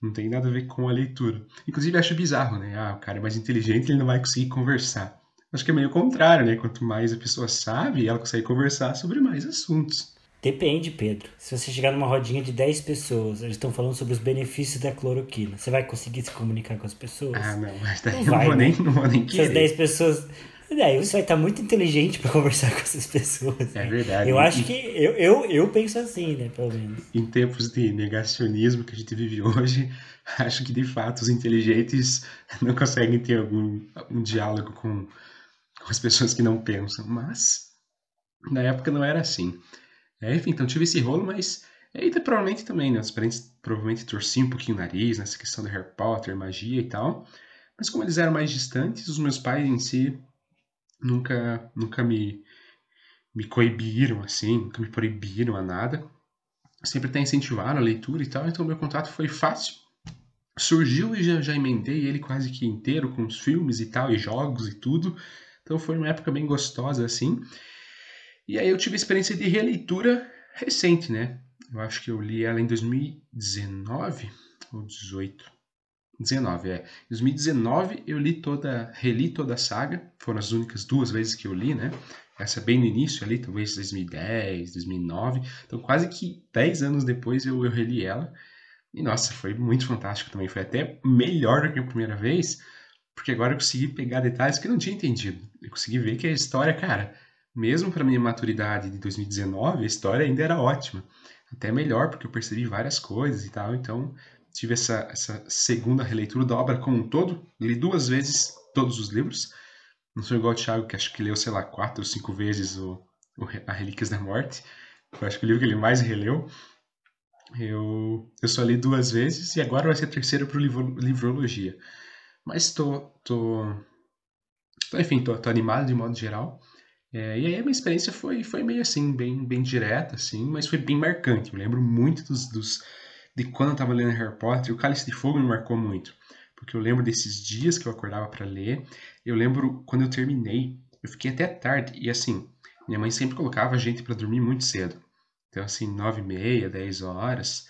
Não tem nada a ver com a leitura. Inclusive, acho bizarro, né? Ah, o cara é mais inteligente, ele não vai conseguir conversar. Acho que é meio contrário, né? Quanto mais a pessoa sabe, ela consegue conversar sobre mais assuntos. Depende, Pedro. Se você chegar numa rodinha de 10 pessoas, eles estão falando sobre os benefícios da cloroquina. Você vai conseguir se comunicar com as pessoas? Ah, não, mas daí não, vai, vou, né? nem, não vou nem querer. Se as 10 pessoas É, você vai estar muito inteligente para conversar com essas pessoas. É verdade. Eu acho que. Eu, eu, eu penso assim, né? Pelo menos. Em tempos de negacionismo que a gente vive hoje, acho que de fato os inteligentes não conseguem ter algum um diálogo com, com as pessoas que não pensam. Mas na época não era assim. É, enfim, então tive esse rolo, mas aí provavelmente também, né? Os parentes provavelmente torciam um pouquinho o nariz nessa questão do Harry Potter, magia e tal. Mas como eles eram mais distantes, os meus pais em si nunca, nunca me, me coibiram assim, nunca me proibiram a nada. Sempre até incentivaram a leitura e tal, então meu contato foi fácil. Surgiu e já, já emendei ele quase que inteiro com os filmes e tal, e jogos e tudo. Então foi uma época bem gostosa assim. E aí eu tive a experiência de releitura recente, né? Eu acho que eu li ela em 2019 ou 18. 19, é. Em 2019 eu li toda, reli toda a saga, foram as únicas duas vezes que eu li, né? Essa bem no início ali, talvez 2010, 2009. Então quase que 10 anos depois eu, eu reli ela. E nossa, foi muito fantástico também. Foi até melhor do que a primeira vez, porque agora eu consegui pegar detalhes que eu não tinha entendido. Eu consegui ver que a história, cara, mesmo para minha maturidade de 2019, a história ainda era ótima. Até melhor, porque eu percebi várias coisas e tal. Então, tive essa, essa segunda releitura da obra como um todo. Li duas vezes todos os livros. Não sou igual o Thiago, que acho que leu, sei lá, quatro ou cinco vezes o, o A Relíquias da Morte. Eu acho que o livro que ele mais releu. Eu, eu só li duas vezes e agora vai ser a terceira para livro, livrologia. Mas estou. Tô, tô, enfim, estou animado de modo geral. É, e aí a minha experiência foi, foi meio assim, bem, bem direta, assim, mas foi bem marcante. Eu lembro muito dos, dos de quando eu estava lendo Harry Potter, o Cálice de Fogo me marcou muito, porque eu lembro desses dias que eu acordava para ler, eu lembro quando eu terminei, eu fiquei até tarde, e assim, minha mãe sempre colocava a gente para dormir muito cedo, então assim, nove e meia, dez horas,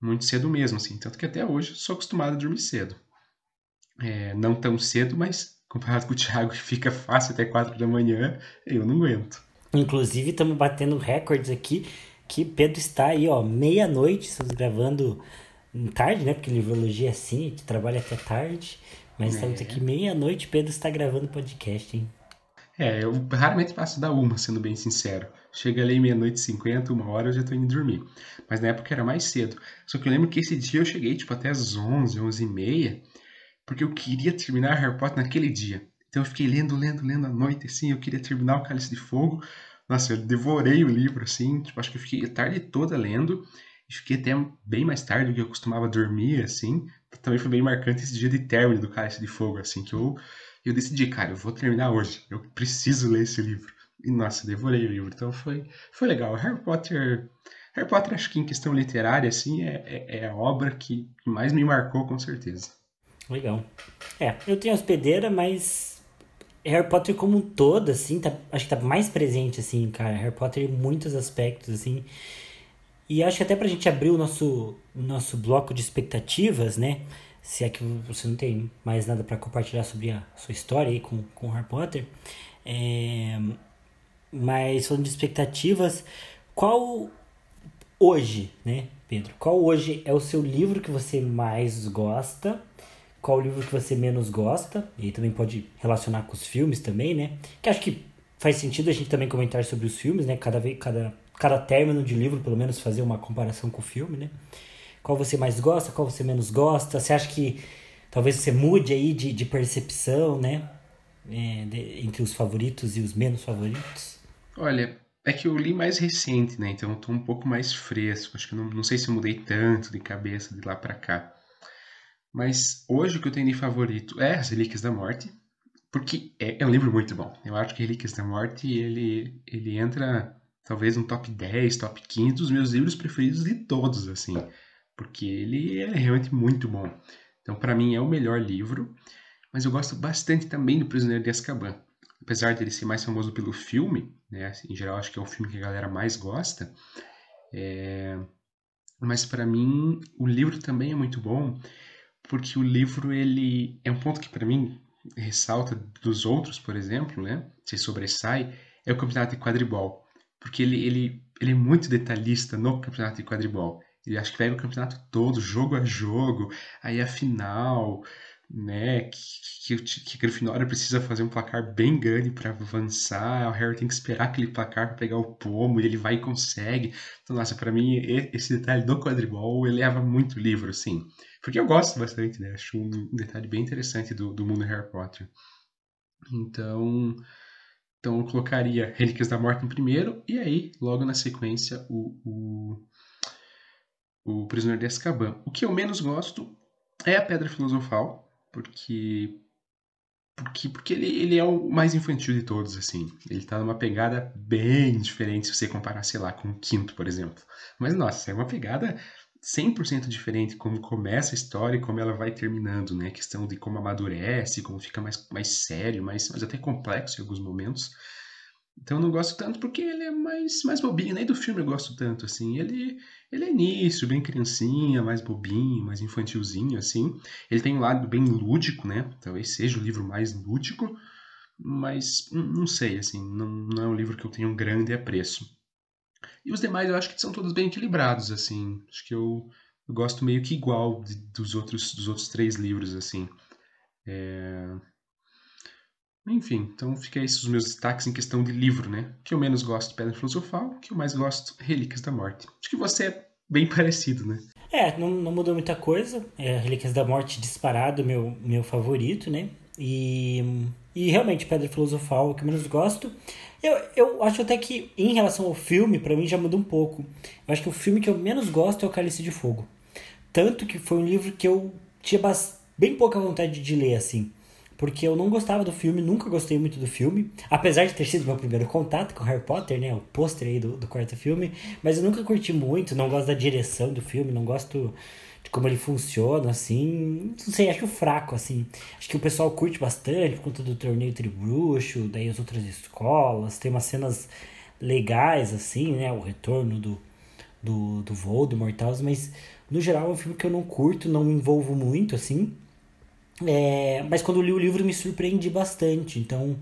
muito cedo mesmo, assim, tanto que até hoje eu sou acostumado a dormir cedo. É, não tão cedo, mas comparado com o Thiago, que fica fácil até quatro da manhã, eu não aguento. Inclusive, estamos batendo recordes aqui que Pedro está aí, ó, meia-noite, estamos gravando tarde, né? Porque livrologia é assim, a gente trabalha até tarde. Mas é. estamos aqui meia-noite, Pedro está gravando podcast, hein? É, eu raramente passo da uma, sendo bem sincero. Chega ali meia-noite e cinquenta, uma hora, eu já tô indo dormir. Mas na época era mais cedo. Só que eu lembro que esse dia eu cheguei, tipo, até as onze, onze e meia, porque eu queria terminar Harry Potter naquele dia. Então eu fiquei lendo, lendo, lendo à noite, assim, eu queria terminar o Cálice de Fogo, nossa, eu devorei o livro, assim, tipo, acho que eu fiquei a tarde toda lendo, e fiquei até bem mais tarde do que eu costumava dormir, assim. Também foi bem marcante esse dia de término do Cálice de Fogo, assim, que eu, eu decidi, cara, eu vou terminar hoje, eu preciso ler esse livro. E, nossa, devorei o livro, então foi, foi legal. Harry Potter... Harry Potter, acho que em questão literária, assim, é, é, é a obra que mais me marcou, com certeza. Legal. É, eu tenho hospedeira, mas Harry Potter como um todo, assim, tá, acho que tá mais presente, assim, cara. Harry Potter em muitos aspectos, assim. E acho que até pra gente abrir o nosso, nosso bloco de expectativas, né? Se é que você não tem mais nada para compartilhar sobre a sua história aí com, com Harry Potter. É... Mas falando de expectativas, qual hoje, né, Pedro? Qual hoje é o seu livro que você mais gosta? Qual o livro que você menos gosta, e aí também pode relacionar com os filmes também, né? Que acho que faz sentido a gente também comentar sobre os filmes, né? Cada cada, cada término de livro, pelo menos, fazer uma comparação com o filme, né? Qual você mais gosta, qual você menos gosta? Você acha que talvez você mude aí de, de percepção, né? É, de, entre os favoritos e os menos favoritos? Olha, é que eu li mais recente, né? Então eu tô um pouco mais fresco. Acho que não, não sei se eu mudei tanto de cabeça de lá para cá. Mas hoje o que eu tenho de favorito é As Relíquias da Morte, porque é, é, um livro muito bom. Eu acho que Relíquias da Morte ele, ele entra talvez no top 10, top 15 dos meus livros preferidos de todos, assim, porque ele é realmente muito bom. Então, para mim, é o melhor livro, mas eu gosto bastante também do Prisioneiro de Azkaban. Apesar dele ser mais famoso pelo filme, né, em geral acho que é o filme que a galera mais gosta, é... mas para mim o livro também é muito bom porque o livro ele é um ponto que para mim ressalta dos outros, por exemplo, né? Se sobressai é o campeonato de quadribol, porque ele ele ele é muito detalhista no campeonato de quadribol. Ele acho que pega o campeonato todo, jogo a jogo, aí a final, né? Que, que, que Grifinória precisa fazer um placar bem grande para avançar. O Harry tem que esperar aquele placar para pegar o pomo e ele vai e consegue. Então, nossa, para mim esse detalhe do quadribol eleva muito o livro, assim. Porque eu gosto bastante, né? Acho um detalhe bem interessante do, do mundo Harry Potter. Então, então eu colocaria Relíquias da Morte em primeiro e aí, logo na sequência, o, o, o Prisioneiro de Azkaban. O que eu menos gosto é a Pedra Filosofal, porque porque, porque ele, ele é o mais infantil de todos, assim. Ele tá numa pegada bem diferente se você comparar, sei lá, com o quinto, por exemplo. Mas, nossa, é uma pegada 100% diferente como começa a história e como ela vai terminando, né? A questão de como amadurece, como fica mais, mais sério, mais, até complexo em alguns momentos. Então eu não gosto tanto porque ele é mais, mais bobinho, nem do filme eu gosto tanto, assim. Ele, ele é início, bem criancinha, mais bobinho, mais infantilzinho, assim. Ele tem um lado bem lúdico, né? Talvez seja o livro mais lúdico, mas não sei, assim, não, não é um livro que eu tenho um grande apreço. E os demais eu acho que são todos bem equilibrados, assim. Acho que eu, eu gosto meio que igual de, dos, outros, dos outros três livros, assim. É... Enfim, então fica esses os meus destaques em questão de livro, né? Que eu menos gosto, Pedra Filosofal, que eu mais gosto, Relíquias da Morte. Acho que você é bem parecido, né? É, não, não mudou muita coisa. É, Relíquias da Morte disparado, meu, meu favorito, né? E, e realmente, Pedra Filosofal, é o que menos gosto. Eu, eu acho até que, em relação ao filme, para mim já muda um pouco. Eu acho que o filme que eu menos gosto é o Cálice de Fogo. Tanto que foi um livro que eu tinha bem pouca vontade de ler, assim porque eu não gostava do filme, nunca gostei muito do filme, apesar de ter sido meu primeiro contato com Harry Potter, né, o pôster aí do, do quarto filme, mas eu nunca curti muito, não gosto da direção do filme, não gosto como ele funciona, assim, não sei, acho fraco, assim, acho que o pessoal curte bastante por conta do torneio tribruxo, daí as outras escolas, tem umas cenas legais, assim, né, o retorno do, do, do Voldemort e tal, mas no geral é um filme que eu não curto, não me envolvo muito, assim, é, mas quando li o livro me surpreendi bastante. Então,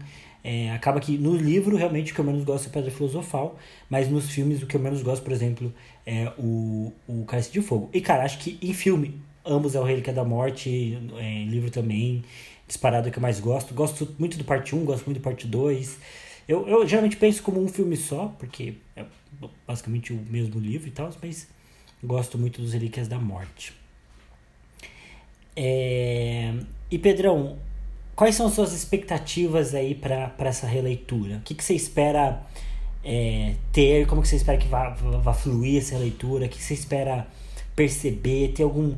é, acaba que no livro realmente o que eu menos gosto é Pedra Filosofal, mas nos filmes o que eu menos gosto, por exemplo, é o, o Cálice de Fogo. E cara, acho que em filme, ambos é o Relíquia da Morte, é, livro também, disparado é que eu mais gosto. Gosto muito do parte 1, gosto muito do parte 2. Eu, eu geralmente penso como um filme só, porque é basicamente o mesmo livro e tal, mas gosto muito dos Relíquias da Morte. É... E Pedrão, quais são suas expectativas aí para essa releitura? O que, que você espera é, ter? Como que você espera que vá, vá fluir essa releitura? O que, que você espera perceber? Tem algum,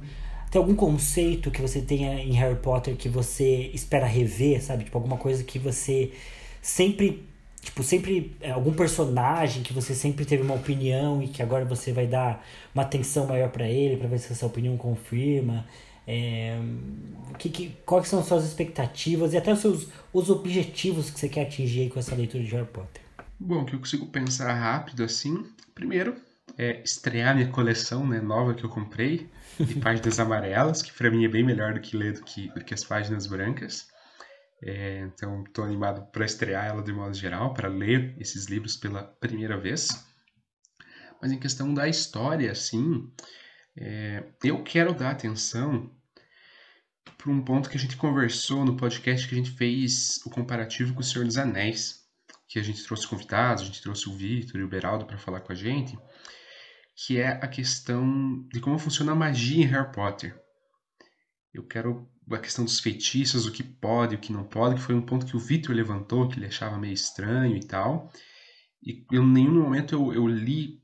tem algum conceito que você tenha em Harry Potter que você espera rever, sabe? Tipo, alguma coisa que você sempre tipo, sempre é, algum personagem que você sempre teve uma opinião e que agora você vai dar uma atenção maior para ele para ver se essa opinião confirma. É, que, que, quais são as suas expectativas e até os seus os objetivos que você quer atingir com essa leitura de Harry Potter? Bom, que eu consigo pensar rápido assim. Primeiro, é estrear minha coleção né, nova que eu comprei, de páginas amarelas, que para mim é bem melhor do que ler do que, do que as páginas brancas. É, então, estou animado para estrear ela de modo geral, para ler esses livros pela primeira vez. Mas em questão da história, assim, é, eu quero dar atenção para um ponto que a gente conversou no podcast que a gente fez o comparativo com o Senhor dos Anéis, que a gente trouxe convidados, a gente trouxe o Victor e o Beraldo para falar com a gente, que é a questão de como funciona a magia em Harry Potter. Eu quero a questão dos feitiços, o que pode, o que não pode, que foi um ponto que o Victor levantou, que ele achava meio estranho e tal. E em nenhum momento eu, eu li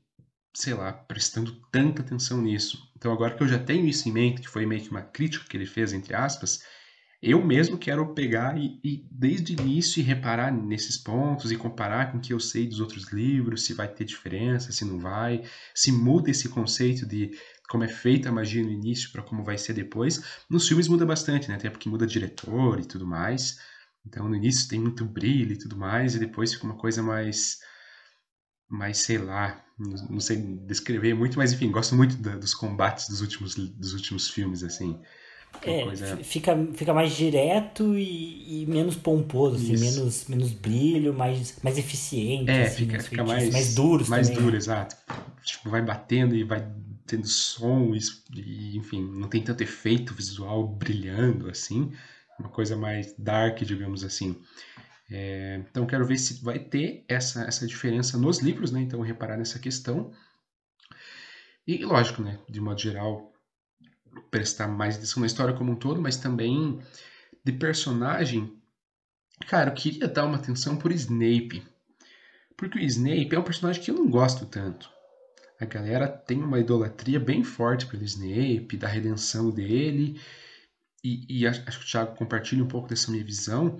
sei lá, prestando tanta atenção nisso. Então, agora que eu já tenho isso em mente, que foi meio que uma crítica que ele fez, entre aspas, eu mesmo quero pegar e, e desde o início reparar nesses pontos e comparar com o que eu sei dos outros livros, se vai ter diferença, se não vai, se muda esse conceito de como é feita a magia no início para como vai ser depois. Nos filmes muda bastante, né? Até porque muda diretor e tudo mais. Então no início tem muito brilho e tudo mais, e depois fica uma coisa mais mais sei lá, não sei descrever muito, mas enfim, gosto muito da, dos combates dos últimos, dos últimos filmes, assim. É, coisa... fica, fica mais direto e, e menos pomposo, assim, menos, menos brilho, mais, mais eficiente. É, assim, fica, fica mais, mais duro. Mais também, duro, né? exato. Tipo, vai batendo e vai tendo som e, enfim, não tem tanto efeito visual brilhando, assim. Uma coisa mais dark, digamos assim. É, então, quero ver se vai ter essa, essa diferença nos livros, né? Então, reparar nessa questão. E, lógico, né? De modo geral, prestar mais atenção na história como um todo, mas também de personagem. Cara, eu queria dar uma atenção por Snape. Porque o Snape é um personagem que eu não gosto tanto. A galera tem uma idolatria bem forte pelo Snape, da redenção dele. E, e acho que o Thiago compartilha um pouco dessa minha visão.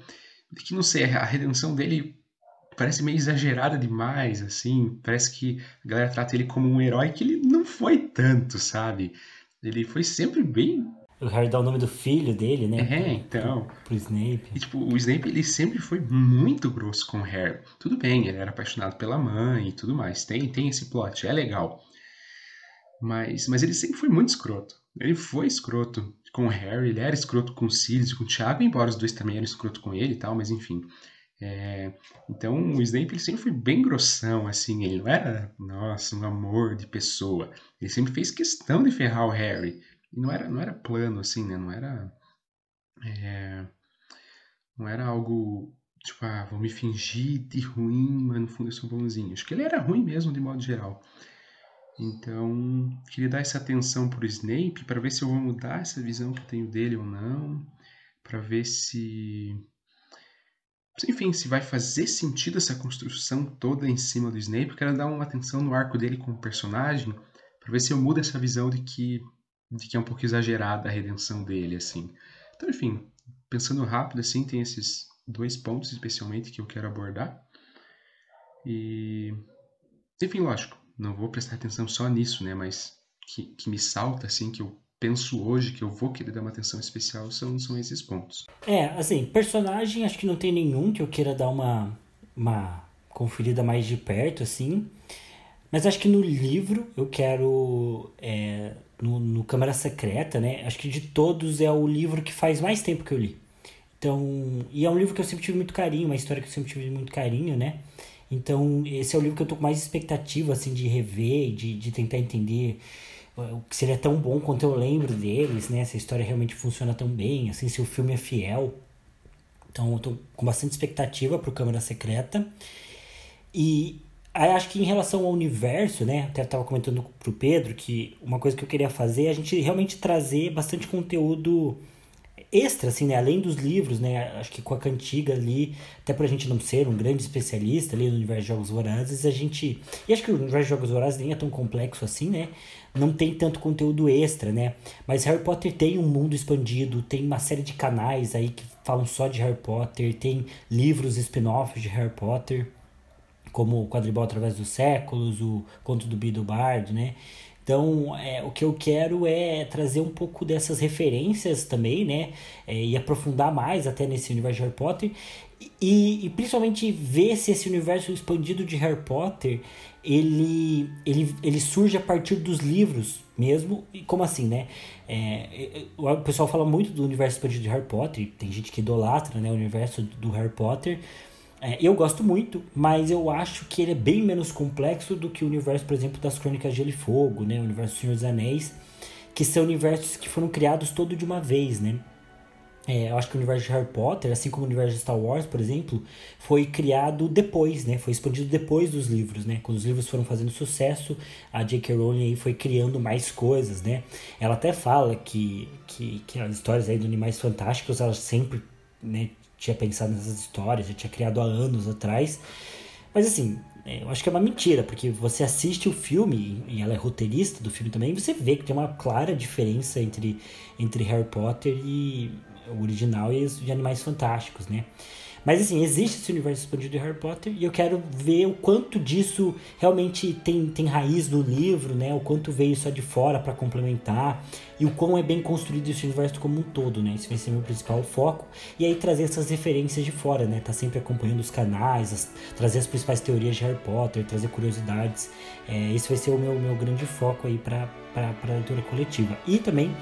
Que, não sei, a redenção dele parece meio exagerada demais, assim. Parece que a galera trata ele como um herói que ele não foi tanto, sabe? Ele foi sempre bem. O Harry dá o nome do filho dele, né? É, então. Pro, pro Snape. E, tipo, o Snape, ele sempre foi muito grosso com o Harry. Tudo bem, ele era apaixonado pela mãe e tudo mais. Tem, tem esse plot, é legal. Mas, mas ele sempre foi muito escroto. Ele foi escroto com o Harry, ele era escroto com o Sirius e com o Thiago, embora os dois também eram escroto com ele e tal, mas enfim. É, então o Snape ele sempre foi bem grossão, assim, ele não era, nossa, um amor de pessoa. Ele sempre fez questão de ferrar o Harry. E não era, não era plano, assim, né? Não era. É, não era algo tipo, ah, vou me fingir de ruim, mas no fundo eu sou bonzinho. Acho que ele era ruim mesmo, de modo geral. Então, queria dar essa atenção pro Snape para ver se eu vou mudar essa visão que eu tenho dele ou não, para ver se enfim, se vai fazer sentido essa construção toda em cima do Snape, quero dar uma atenção no arco dele como personagem, para ver se eu mudo essa visão de que, de que é um pouco exagerada a redenção dele, assim. Então, enfim, pensando rápido, assim, tem esses dois pontos especialmente que eu quero abordar. E, enfim, lógico, não vou prestar atenção só nisso, né, mas que, que me salta, assim, que eu penso hoje que eu vou querer dar uma atenção especial são, são esses pontos. É, assim, personagem acho que não tem nenhum que eu queira dar uma, uma conferida mais de perto, assim. Mas acho que no livro eu quero. É, no, no Câmara Secreta, né? Acho que de todos é o livro que faz mais tempo que eu li. Então. E é um livro que eu sempre tive muito carinho, uma história que eu sempre tive muito carinho, né? Então, esse é o livro que eu tô com mais expectativa, assim, de rever, de, de tentar entender o que seria tão bom quanto eu lembro deles, né? Se a história realmente funciona tão bem, assim, se o filme é fiel. Então eu tô com bastante expectativa pro Câmara Secreta. E acho que em relação ao universo, né? Até tava comentando pro Pedro que uma coisa que eu queria fazer é a gente realmente trazer bastante conteúdo extra, assim, né? Além dos livros, né? Acho que com a cantiga ali, até pra gente não ser um grande especialista ali no universo de Jogos Vorazes, a gente... E acho que o universo de Jogos Vorazes nem é tão complexo assim, né? Não tem tanto conteúdo extra, né? Mas Harry Potter tem um mundo expandido, tem uma série de canais aí que falam só de Harry Potter, tem livros spin-offs de Harry Potter, como o Quadribol Através dos Séculos, o Conto do Bido Bard, né? Então, é, o que eu quero é trazer um pouco dessas referências também, né? É, e aprofundar mais até nesse universo de Harry Potter. E, e, principalmente ver se esse universo expandido de Harry Potter ele, ele, ele surge a partir dos livros mesmo. E como assim, né? É, o pessoal fala muito do universo expandido de Harry Potter, tem gente que idolatra né, o universo do Harry Potter. É, eu gosto muito, mas eu acho que ele é bem menos complexo do que o universo, por exemplo, das Crônicas de Gelo e Fogo, né? O universo do Senhor dos Anéis, que são universos que foram criados todo de uma vez, né? É, eu acho que o universo de Harry Potter, assim como o universo de Star Wars, por exemplo, foi criado depois, né? Foi expandido depois dos livros, né? Quando os livros foram fazendo sucesso, a J.K. Rowling aí foi criando mais coisas, né? Ela até fala que, que, que as histórias aí do Animais Fantásticos, elas sempre né, tinha pensado nessas histórias, já tinha criado há anos atrás. Mas assim, é, eu acho que é uma mentira, porque você assiste o filme, e ela é roteirista do filme também, e você vê que tem uma clara diferença entre, entre Harry Potter e o original e os de Animais Fantásticos, né? Mas assim, existe esse universo expandido de Harry Potter e eu quero ver o quanto disso realmente tem, tem raiz no livro, né? O quanto veio só de fora para complementar e o quão é bem construído esse universo como um todo, né? Esse vai ser meu principal foco. E aí trazer essas referências de fora, né? Tá sempre acompanhando os canais, as, trazer as principais teorias de Harry Potter, trazer curiosidades. É, esse vai ser o meu, meu grande foco aí para a leitura coletiva. E também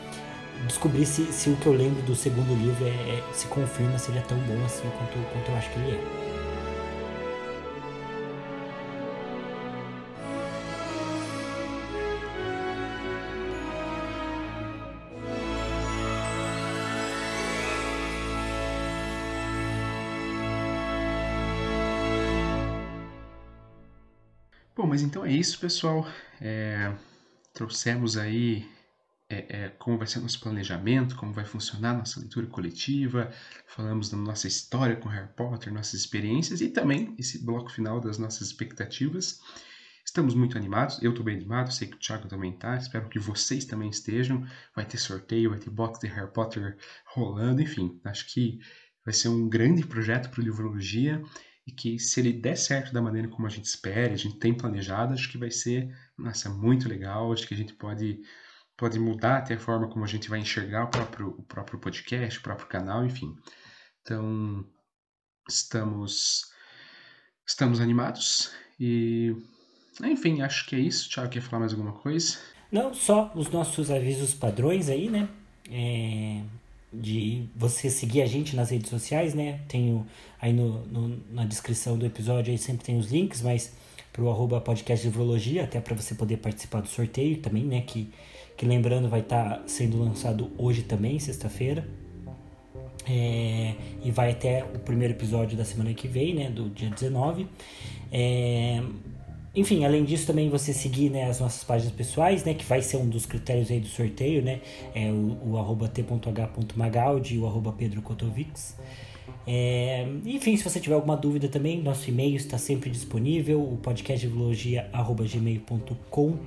descobrir se, se o que eu lembro do segundo livro é, é, se confirma se ele é tão bom assim quanto, quanto eu acho que ele é. Bom, mas então é isso, pessoal. É, trouxemos aí é, é, como vai ser nosso planejamento, como vai funcionar nossa leitura coletiva, falamos da nossa história com Harry Potter, nossas experiências e também esse bloco final das nossas expectativas. Estamos muito animados, eu estou bem animado, sei que o Thiago também está, espero que vocês também estejam. Vai ter sorteio, vai ter box de Harry Potter rolando, enfim, acho que vai ser um grande projeto para o Livrologia e que se ele der certo da maneira como a gente espera, a gente tem planejado, acho que vai ser, nossa, muito legal, acho que a gente pode pode mudar até a forma como a gente vai enxergar o próprio, o próprio podcast, o próprio canal, enfim. Então, estamos estamos animados e enfim, acho que é isso. Thiago, quer falar mais alguma coisa? Não, só os nossos avisos padrões aí, né? É, de você seguir a gente nas redes sociais, né? Tenho aí no, no, na descrição do episódio aí sempre tem os links, mas pro arroba podcast Livrologia, até para você poder participar do sorteio também, né? Que, que lembrando vai estar tá sendo lançado hoje também, sexta-feira. É, e vai até o primeiro episódio da semana que vem, né? Do dia 19. É, enfim, além disso também você seguir né, as nossas páginas pessoais, né, que vai ser um dos critérios aí do sorteio, né, é o, o arroba t.h.magaldi e o arroba. É, enfim, se você tiver alguma dúvida também, nosso e-mail está sempre disponível, o podcastbiologia.gmail.com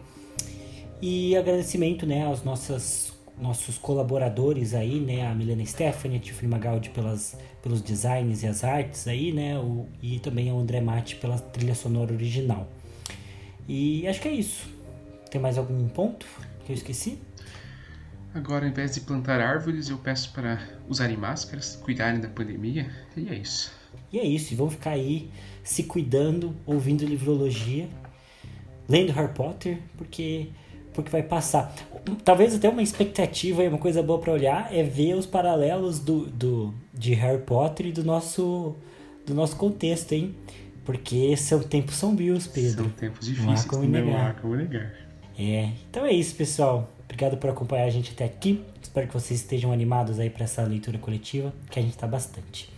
e agradecimento né, aos nossos, nossos colaboradores aí, né, a Milena Stephanie, a Tiffany Magaldi pelas, pelos designs e as artes aí, né, o, e também ao André Mate pela trilha sonora original. E acho que é isso. Tem mais algum ponto que eu esqueci? Agora, ao invés de plantar árvores, eu peço para usarem máscaras, cuidarem da pandemia, e é isso. E é isso, e vamos ficar aí se cuidando, ouvindo livrologia, lendo Harry Potter, porque porque vai passar. Talvez até uma expectativa e uma coisa boa para olhar é ver os paralelos do, do de Harry Potter e do nosso do nosso contexto, hein? Porque são tempos sombrios, Pedro. São tempos difíceis, não há como negar. Não há como negar. É, então é isso, pessoal. Obrigado por acompanhar a gente até aqui. Espero que vocês estejam animados aí para essa leitura coletiva, que a gente está bastante.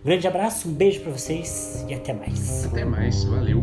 Um grande abraço, um beijo para vocês e até mais. Até mais, valeu.